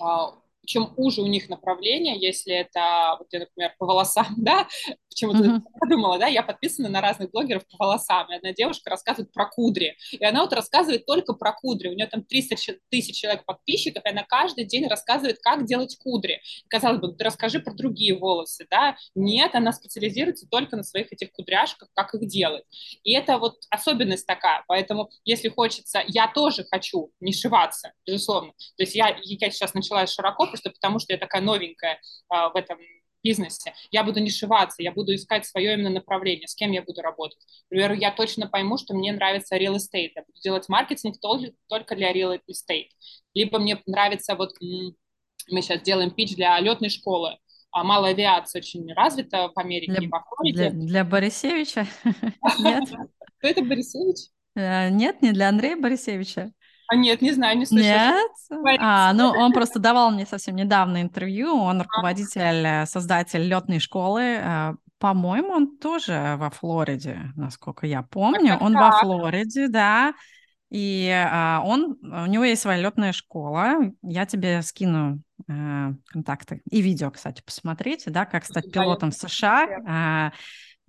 [SPEAKER 2] а, чем уже у них направление, если это, вот я, например, по волосам, да, почему-то mm-hmm. подумала, да, я подписана на разных блогеров по волосам, и одна девушка рассказывает про кудри, и она вот рассказывает только про кудри, у нее там 300 тысяч человек подписчиков, и она каждый день рассказывает, как делать кудри. Казалось бы, ты расскажи про другие волосы, да, нет, она специализируется только на своих этих кудряшках, как их делать. И это вот особенность такая, поэтому если хочется, я тоже хочу не шиваться, безусловно, то есть я, я сейчас начала широко, просто потому что я такая новенькая а, в этом бизнесе. Я буду не шиваться, я буду искать свое именно направление, с кем я буду работать. Например, я точно пойму, что мне нравится real estate, я буду делать маркетинг только для real estate. Либо мне нравится, вот мы сейчас делаем пич для летной школы, а малая авиация очень развита в Америке
[SPEAKER 1] для,
[SPEAKER 2] и во Флориде.
[SPEAKER 1] Для, для Борисевича? Нет?
[SPEAKER 2] Кто это Борисевич?
[SPEAKER 1] Э, нет, не для Андрея Борисевича.
[SPEAKER 2] А нет, не знаю, не слышала.
[SPEAKER 1] Нет? А, ну, он просто давал мне совсем недавно интервью. Он руководитель, э, создатель летной школы. Э, по-моему, он тоже во Флориде, насколько я помню. Он во Флориде, да. И а, он, у него есть своя летная школа. Я тебе скину а, контакты и видео, кстати, посмотрите, да, как стать пилотом в США. А,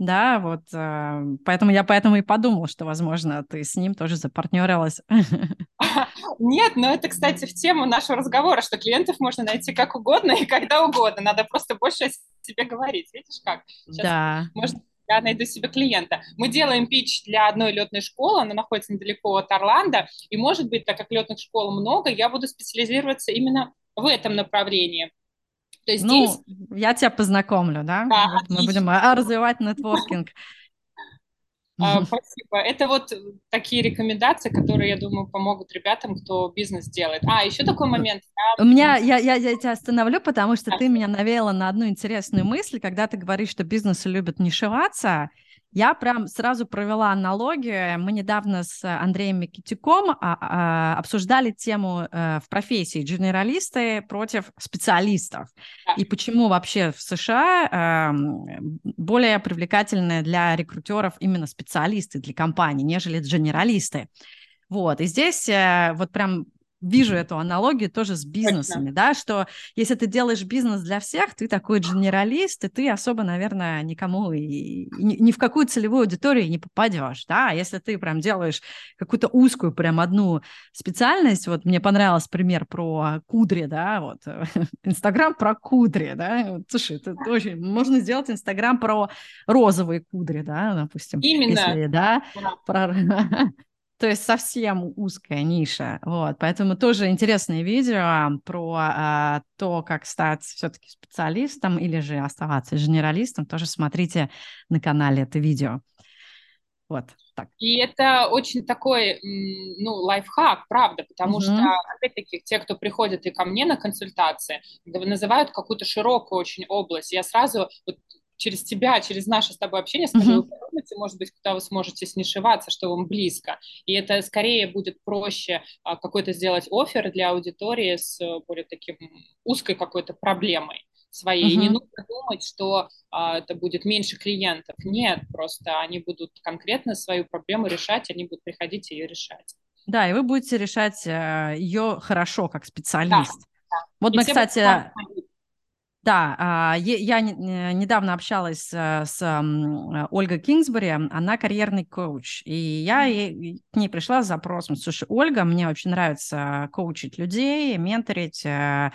[SPEAKER 1] да, вот э, поэтому я поэтому и подумала, что, возможно, ты с ним тоже запартнерилась.
[SPEAKER 2] Нет, но это, кстати, в тему нашего разговора, что клиентов можно найти как угодно и когда угодно. Надо просто больше о себе говорить. Видишь как?
[SPEAKER 1] Сейчас, да.
[SPEAKER 2] Может, я найду себе клиента. Мы делаем пич для одной летной школы, она находится недалеко от Орландо, и, может быть, так как летных школ много, я буду специализироваться именно в этом направлении.
[SPEAKER 1] То есть ну, здесь... я тебя познакомлю, да? да вот мы будем а, развивать нетворкинг.
[SPEAKER 2] А, спасибо. Это вот такие рекомендации, которые, я думаю, помогут ребятам, кто бизнес делает. А, еще такой момент.
[SPEAKER 1] У меня, я, я, я тебя остановлю, потому что ты меня навела на одну интересную мысль, когда ты говоришь, что бизнесы любят нишеваться. Я прям сразу провела аналогию. Мы недавно с Андреем Микитюком а, а, обсуждали тему э, в профессии генералисты против специалистов. И почему вообще в США э, более привлекательны для рекрутеров именно специалисты для компаний, нежели генералисты. Вот, и здесь э, вот прям вижу эту аналогию тоже с бизнесами, Точно. да, что если ты делаешь бизнес для всех, ты такой генералист, и ты особо, наверное, никому и, ни, ни в какую целевую аудиторию не попадешь, да, а если ты прям делаешь какую-то узкую прям одну специальность, вот мне понравился пример про кудри, да, вот, Инстаграм про кудри, да, вот, слушай, это очень, можно сделать Инстаграм про розовые кудри, да, допустим.
[SPEAKER 2] Именно.
[SPEAKER 1] Если, да, про то есть совсем узкая ниша. Вот, поэтому тоже интересное видео про а, то, как стать все-таки специалистом или же оставаться генералистом. Тоже смотрите на канале это видео. Вот так.
[SPEAKER 2] И это очень такой, ну, лайфхак, правда, потому угу. что, опять-таки, те, кто приходят и ко мне на консультации, называют какую-то широкую очень область. Я сразу, вот через тебя, через наше с тобой общение скажу, mm-hmm. подумайте, может быть, куда вы сможете снишеваться, что вам близко. И это скорее будет проще а, какой-то сделать офер для аудитории с э, более таким узкой какой-то проблемой своей. Mm-hmm. И не нужно думать, что а, это будет меньше клиентов. Нет, просто они будут конкретно свою проблему решать, они будут приходить ее решать.
[SPEAKER 1] Да, и вы будете решать э, ее хорошо, как специалист. Да,
[SPEAKER 2] да.
[SPEAKER 1] Вот и мы, кстати, да, а, я э, недавно общалась э, с Ольгой Кингсбери, она карьерный коуч, и я к ней пришла с запросом, слушай, Ольга, мне очень нравится коучить людей, менторить, э,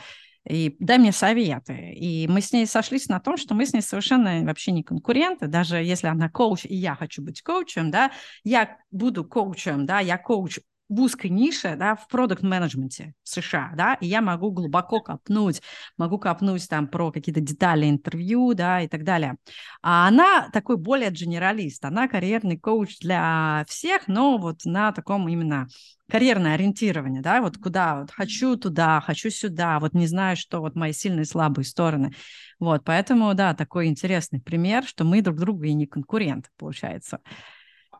[SPEAKER 1] и дай мне советы. И мы с ней сошлись на том, что мы с ней совершенно вообще не конкуренты, даже если она коуч, и я хочу быть коучем, да, я буду коучем, да, я коуч в узкой нише, да, в продукт-менеджменте США, да, и я могу глубоко копнуть, могу копнуть там про какие-то детали интервью, да, и так далее. А она такой более генералист, она карьерный коуч для всех, но вот на таком именно карьерное ориентирование, да, вот куда вот хочу туда, хочу сюда, вот не знаю, что вот мои сильные и слабые стороны. Вот, поэтому, да, такой интересный пример, что мы друг другу и не конкуренты, получается.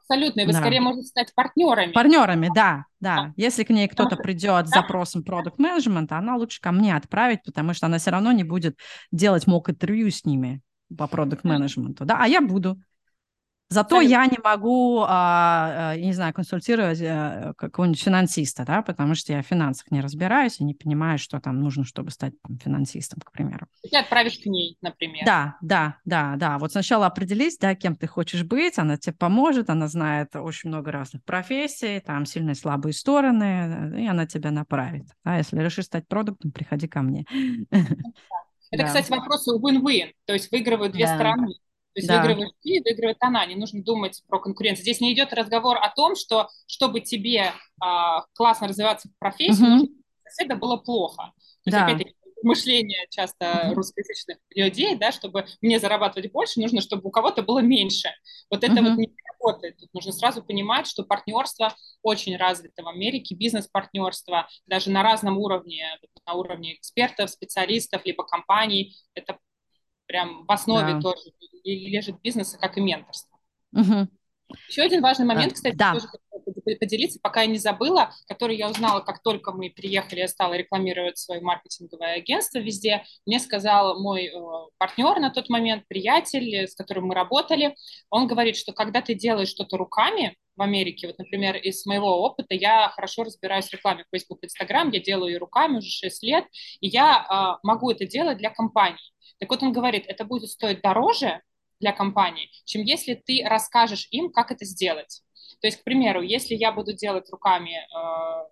[SPEAKER 2] Абсолютно, и вы да. скорее можете стать партнерами.
[SPEAKER 1] Партнерами, да, да. Если к ней кто-то придет с запросом продукт менеджмента она лучше ко мне отправить, потому что она все равно не будет делать мок интервью с ними по продукт менеджменту да, а я буду. Зато Абсолютно. я не могу, а, а, не знаю, консультировать а, какого-нибудь финансиста, да, потому что я в финансах не разбираюсь и не понимаю, что там нужно, чтобы стать там, финансистом, к примеру.
[SPEAKER 2] Ты отправишь к ней, например.
[SPEAKER 1] Да, да, да, да. Вот сначала определись, да, кем ты хочешь быть, она тебе поможет, она знает очень много разных профессий, там сильные и слабые стороны, и она тебя направит. Да, если решишь стать продуктом, приходи ко мне.
[SPEAKER 2] Это, да. кстати, вопрос win-win, то есть выигрывают две да. стороны. То есть да. выигрывает ты, выигрывает она. Не нужно думать про конкуренцию. Здесь не идет разговор о том, что чтобы тебе а, классно развиваться в профессии, угу. соседа было плохо. То есть, да. опять-таки, мышление часто русскоязычных людей, да, чтобы мне зарабатывать больше, нужно, чтобы у кого-то было меньше. Вот это uh-huh. вот не работает. Тут нужно сразу понимать, что партнерство очень развито в Америке, бизнес-партнерство, даже на разном уровне, на уровне экспертов, специалистов, либо компаний. Это прям в основе да. тоже лежит бизнеса, как и менторство.
[SPEAKER 1] Угу.
[SPEAKER 2] Еще один важный момент, кстати, да. тоже поделиться, пока я не забыла, который я узнала, как только мы приехали, я стала рекламировать свое маркетинговое агентство везде. Мне сказал мой э, партнер на тот момент, приятель, с которым мы работали, он говорит, что когда ты делаешь что-то руками, в Америке, вот, например, из моего опыта, я хорошо разбираюсь в рекламе в Facebook, Instagram, я делаю ее руками уже 6 лет, и я э, могу это делать для компаний. Так вот он говорит, это будет стоить дороже для компании, чем если ты расскажешь им, как это сделать. То есть, к примеру, если я буду делать руками, э,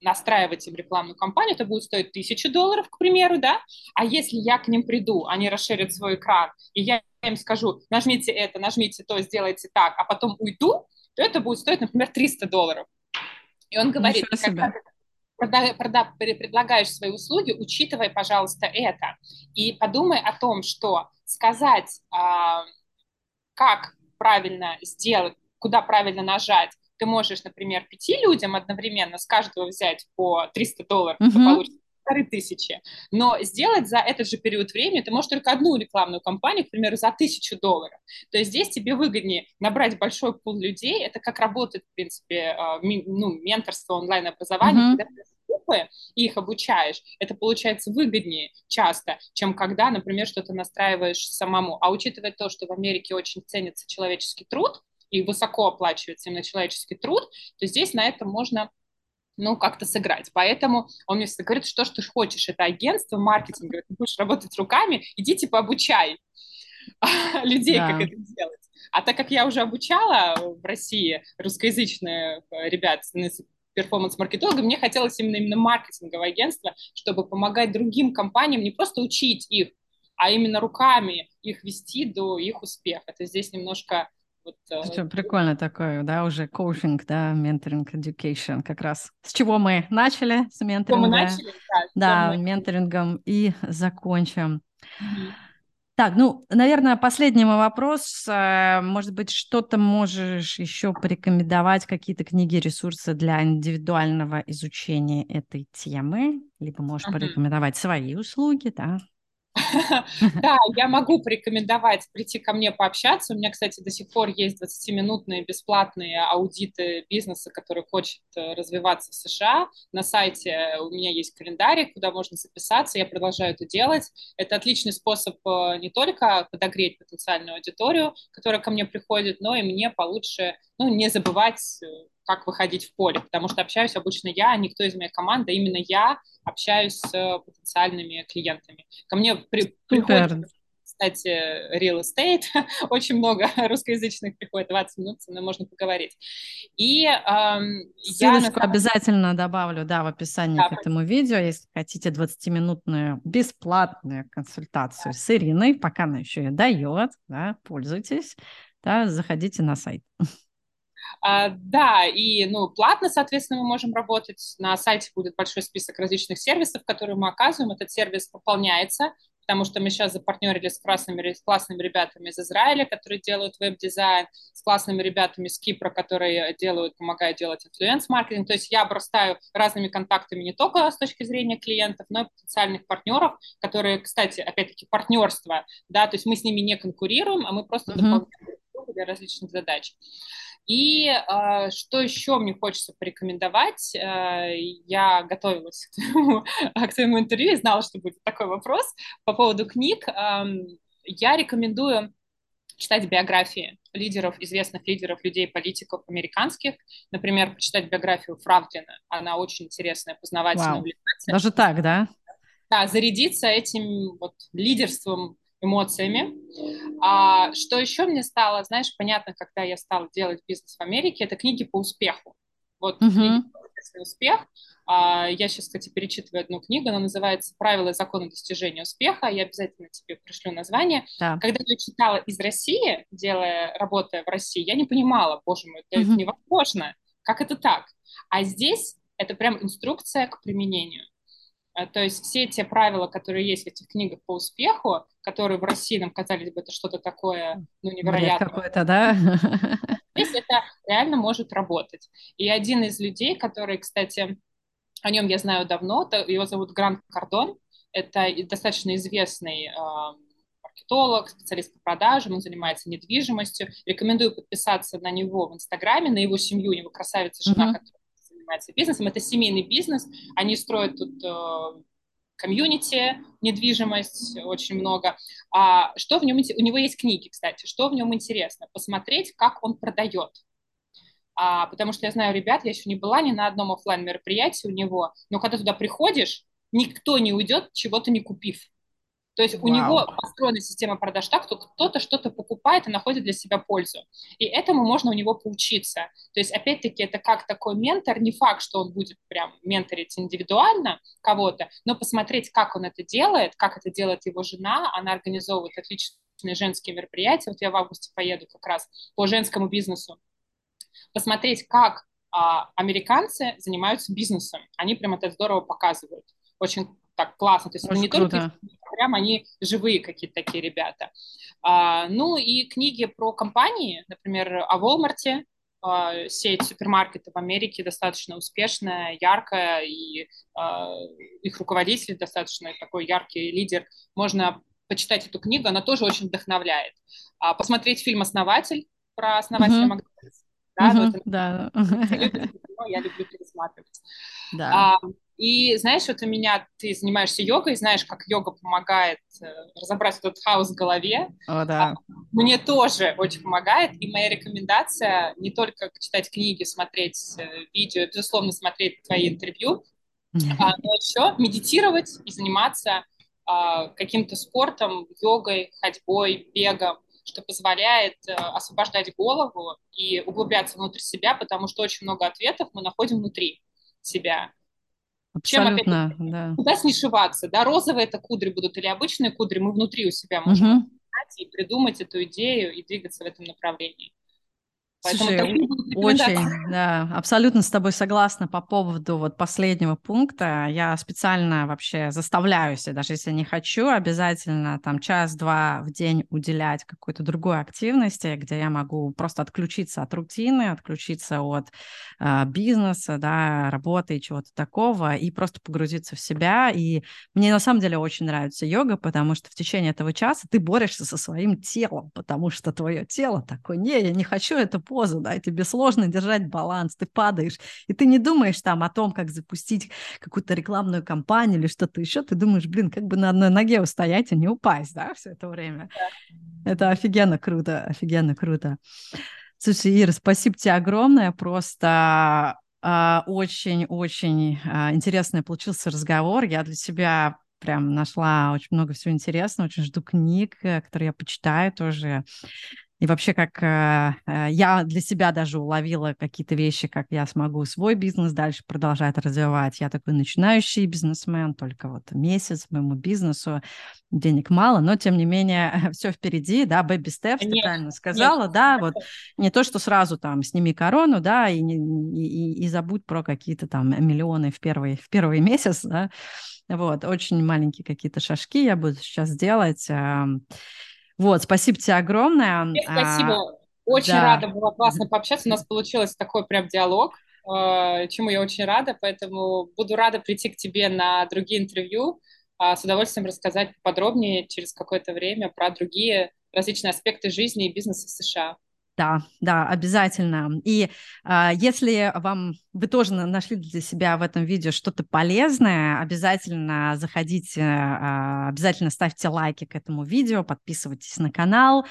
[SPEAKER 2] настраивать им рекламную кампанию, это будет стоить тысячу долларов, к примеру, да, а если я к ним приду, они расширят свой экран, и я им скажу, нажмите это, нажмите то, сделайте так, а потом уйду, то это будет стоить, например, 300 долларов. И он говорит, когда ты предлагаешь свои услуги, учитывай, пожалуйста, это. И подумай о том, что сказать, а, как правильно сделать, куда правильно нажать, ты можешь, например, пяти людям одновременно с каждого взять по 300 долларов, mm-hmm. ты получишь полторы тысячи. Но сделать за этот же период времени ты можешь только одну рекламную кампанию, к примеру, за тысячу долларов. То есть здесь тебе выгоднее набрать большой пул людей. Это как работает, в принципе, а, ну, менторство, онлайн-образование, mm-hmm. когда ты группы и их обучаешь, это получается выгоднее часто, чем когда, например, что-то настраиваешь самому. А учитывая то, что в Америке очень ценится человеческий труд, и высоко оплачивается именно человеческий труд, то здесь на этом можно ну, как-то сыграть. Поэтому он мне всегда говорит, что ж ты хочешь, это агентство маркетинга, ты будешь работать руками, иди типа обучай людей, да. как это делать. А так как я уже обучала в России русскоязычные э, ребят перформанс-маркетолога, мне хотелось именно, именно маркетинговое агентство, чтобы помогать другим компаниям не просто учить их, а именно руками их вести до их успеха. Это здесь немножко вот,
[SPEAKER 1] Что, э, прикольно такое, да, уже коучинг, да, менторинг, education, как раз. С чего мы начали, с менторинга. Мы начали, да. Да, менторингом и закончим. Mm-hmm. Так, ну, наверное, последний мой вопрос. Э, может быть, что-то можешь еще порекомендовать, какие-то книги, ресурсы для индивидуального изучения этой темы? Либо можешь uh-huh. порекомендовать свои услуги, да?
[SPEAKER 2] Да, я могу порекомендовать прийти ко мне пообщаться. У меня, кстати, до сих пор есть 20-минутные бесплатные аудиты бизнеса, который хочет э, развиваться в США. На сайте у меня есть календарик, куда можно записаться. Я продолжаю это делать. Это отличный способ э, не только подогреть потенциальную аудиторию, которая ко мне приходит, но и мне получше ну, не забывать э, как выходить в поле, потому что общаюсь обычно я, а никто из моей команды, именно я общаюсь с потенциальными клиентами. Ко мне при, приходит, кстати, real estate, очень много русскоязычных приходит, 20 минут, со мной можно поговорить. И
[SPEAKER 1] эм, Ссылочку я... обязательно добавлю, да, в описании да, к этому видео, если хотите 20-минутную бесплатную консультацию да. с Ириной, пока она еще и дает, да, пользуйтесь, да, заходите на сайт.
[SPEAKER 2] А, да, и ну, платно, соответственно, мы можем работать. На сайте будет большой список различных сервисов, которые мы оказываем. Этот сервис пополняется, потому что мы сейчас запартнерили с классными, с классными ребятами из Израиля, которые делают веб-дизайн, с классными ребятами из Кипра, которые делают, помогают делать influence-маркетинг. То есть я обрастаю разными контактами не только с точки зрения клиентов, но и потенциальных партнеров, которые, кстати, опять-таки партнерство, да, то есть мы с ними не конкурируем, а мы просто mm-hmm. дополняем для различных задач. И э, что еще мне хочется порекомендовать? Э, я готовилась к твоему, к твоему интервью и знала, что будет такой вопрос по поводу книг. Э, я рекомендую читать биографии лидеров, известных лидеров, людей, политиков американских. Например, почитать биографию Фравдина. Она очень интересная, познавательная, увлекательная.
[SPEAKER 1] Даже так, да?
[SPEAKER 2] Да, зарядиться этим вот лидерством, эмоциями. А что еще мне стало, знаешь, понятно, когда я стала делать бизнес в Америке, это книги по успеху. Вот uh-huh. книги по успех. А, я сейчас, кстати, перечитываю одну книгу, она называется «Правила и законы достижения успеха». Я обязательно тебе пришлю название. Да. Когда я читала из России, делая, работая в России, я не понимала, боже мой, это угу. невозможно. Как это так? А здесь это прям инструкция к применению. А, то есть все те правила, которые есть в этих книгах по успеху, которые в России нам казались бы это что-то такое ну, невероятное.
[SPEAKER 1] какое-то, да?
[SPEAKER 2] Здесь это реально может работать. И один из людей, который, кстати, о нем я знаю давно. Его зовут Грант Кардон. Это достаточно известный э, маркетолог, специалист по продажам, он занимается недвижимостью. Рекомендую подписаться на него в Инстаграме, на его семью, у него красавица жена, uh-huh. которая занимается бизнесом. Это семейный бизнес. Они строят тут э, комьюнити, недвижимость очень много. А что в нем, у него есть книги, кстати, что в нем интересно? Посмотреть, как он продает а, потому что я знаю ребят, я еще не была ни на одном офлайн мероприятии у него, но когда туда приходишь, никто не уйдет, чего-то не купив. То есть Вау. у него построена система продаж так, что кто-то что-то покупает и находит для себя пользу. И этому можно у него поучиться. То есть, опять-таки, это как такой ментор. Не факт, что он будет прям менторить индивидуально кого-то, но посмотреть, как он это делает, как это делает его жена. Она организовывает отличные женские мероприятия. Вот я в августе поеду как раз по женскому бизнесу посмотреть, как а, американцы занимаются бизнесом. Они прям это здорово показывают. Очень так классно. То есть Очень не круто. только прям они живые какие-то такие ребята. А, ну и книги про компании, например, о Walmart, а, сеть супермаркетов в Америке достаточно успешная, яркая, и а, их руководитель достаточно такой яркий лидер. Можно почитать эту книгу, она тоже очень вдохновляет. А, посмотреть фильм «Основатель» про основателя mm-hmm. Макдональдса да, uh-huh, вот, да. я люблю пересматривать. Да. А, и знаешь, вот у меня ты занимаешься йогой, знаешь, как йога помогает э, разобрать этот хаос в голове.
[SPEAKER 1] О, да. А,
[SPEAKER 2] мне тоже очень помогает, и моя рекомендация не только читать книги, смотреть э, видео, безусловно, смотреть твои интервью, а, но еще медитировать и заниматься а, каким-то спортом, йогой, ходьбой, бегом что позволяет э, освобождать голову и углубляться внутрь себя, потому что очень много ответов мы находим внутри себя.
[SPEAKER 1] Абсолютно, Чем, да.
[SPEAKER 2] Куда снишиваться, да, розовые это кудри будут или обычные кудри, мы внутри у себя можем угу. и придумать эту идею и двигаться в этом направлении.
[SPEAKER 1] Слушай, очень, да, абсолютно с тобой согласна по поводу вот последнего пункта. Я специально вообще заставляю себя, даже если не хочу, обязательно там час-два в день уделять какой-то другой активности, где я могу просто отключиться от рутины, отключиться от э, бизнеса, да, работы и чего-то такого, и просто погрузиться в себя. И мне на самом деле очень нравится йога, потому что в течение этого часа ты борешься со своим телом, потому что твое тело такое, не, я не хочу это позу, да, и тебе сложно держать баланс, ты падаешь, и ты не думаешь там о том, как запустить какую-то рекламную кампанию или что-то еще, ты думаешь, блин, как бы на одной ноге устоять и не упасть, да, все это время. Это офигенно круто, офигенно круто. Слушай, Ира, спасибо тебе огромное, просто очень-очень а, а, интересный получился разговор. Я для себя прям нашла очень много всего интересного, очень жду книг, э, которые я почитаю тоже. И вообще, как э, э, я для себя даже уловила какие-то вещи, как я смогу свой бизнес дальше продолжать развивать. Я такой начинающий бизнесмен, только вот месяц моему бизнесу, денег мало, но тем не менее все впереди, да, baby steps, ты правильно сказала, нет. да, вот не то, что сразу там сними корону, да, и, и, и забудь про какие-то там миллионы в первый, в первый месяц, да, вот, очень маленькие какие-то шажки я буду сейчас делать, вот, спасибо тебе огромное.
[SPEAKER 2] Спасибо. А, очень да. рада была классно пообщаться. У нас получилось такой прям диалог, э, чему я очень рада. Поэтому буду рада прийти к тебе на другие интервью, а, с удовольствием рассказать подробнее через какое-то время про другие различные аспекты жизни и бизнеса в США.
[SPEAKER 1] Да, да, обязательно. И э, если вам вы тоже нашли для себя в этом видео что-то полезное, обязательно заходите, э, обязательно ставьте лайки к этому видео, подписывайтесь на канал,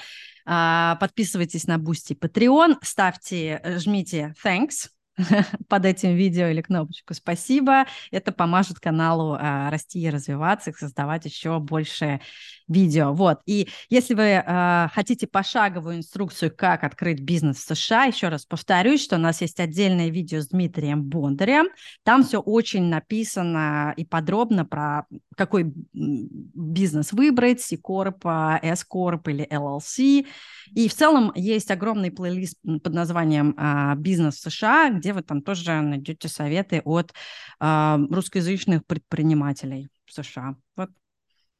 [SPEAKER 1] э, подписывайтесь на Boosty Patreon, ставьте, жмите thanks под этим видео или кнопочку «Спасибо». Это поможет каналу а, расти и развиваться, и создавать еще больше видео. Вот. И если вы а, хотите пошаговую инструкцию, как открыть бизнес в США, еще раз повторюсь, что у нас есть отдельное видео с Дмитрием Бондарем. Там все очень написано и подробно про какой бизнес выбрать, C-Corp, S-Corp или LLC. И в целом есть огромный плейлист под названием а, «Бизнес в США», где вы там тоже найдете советы от а, русскоязычных предпринимателей в США. Вот.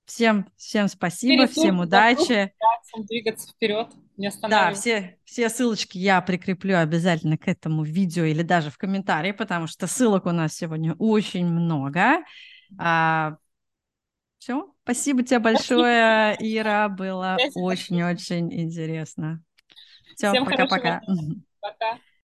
[SPEAKER 1] Всем, всем спасибо, Перед всем удачи.
[SPEAKER 2] Двигаться вперед, не
[SPEAKER 1] Да, все, все ссылочки я прикреплю обязательно к этому видео или даже в комментарии, потому что ссылок у нас сегодня очень много. А, все, спасибо тебе большое, Ира, было очень-очень интересно. Все, пока-пока.
[SPEAKER 2] Пока.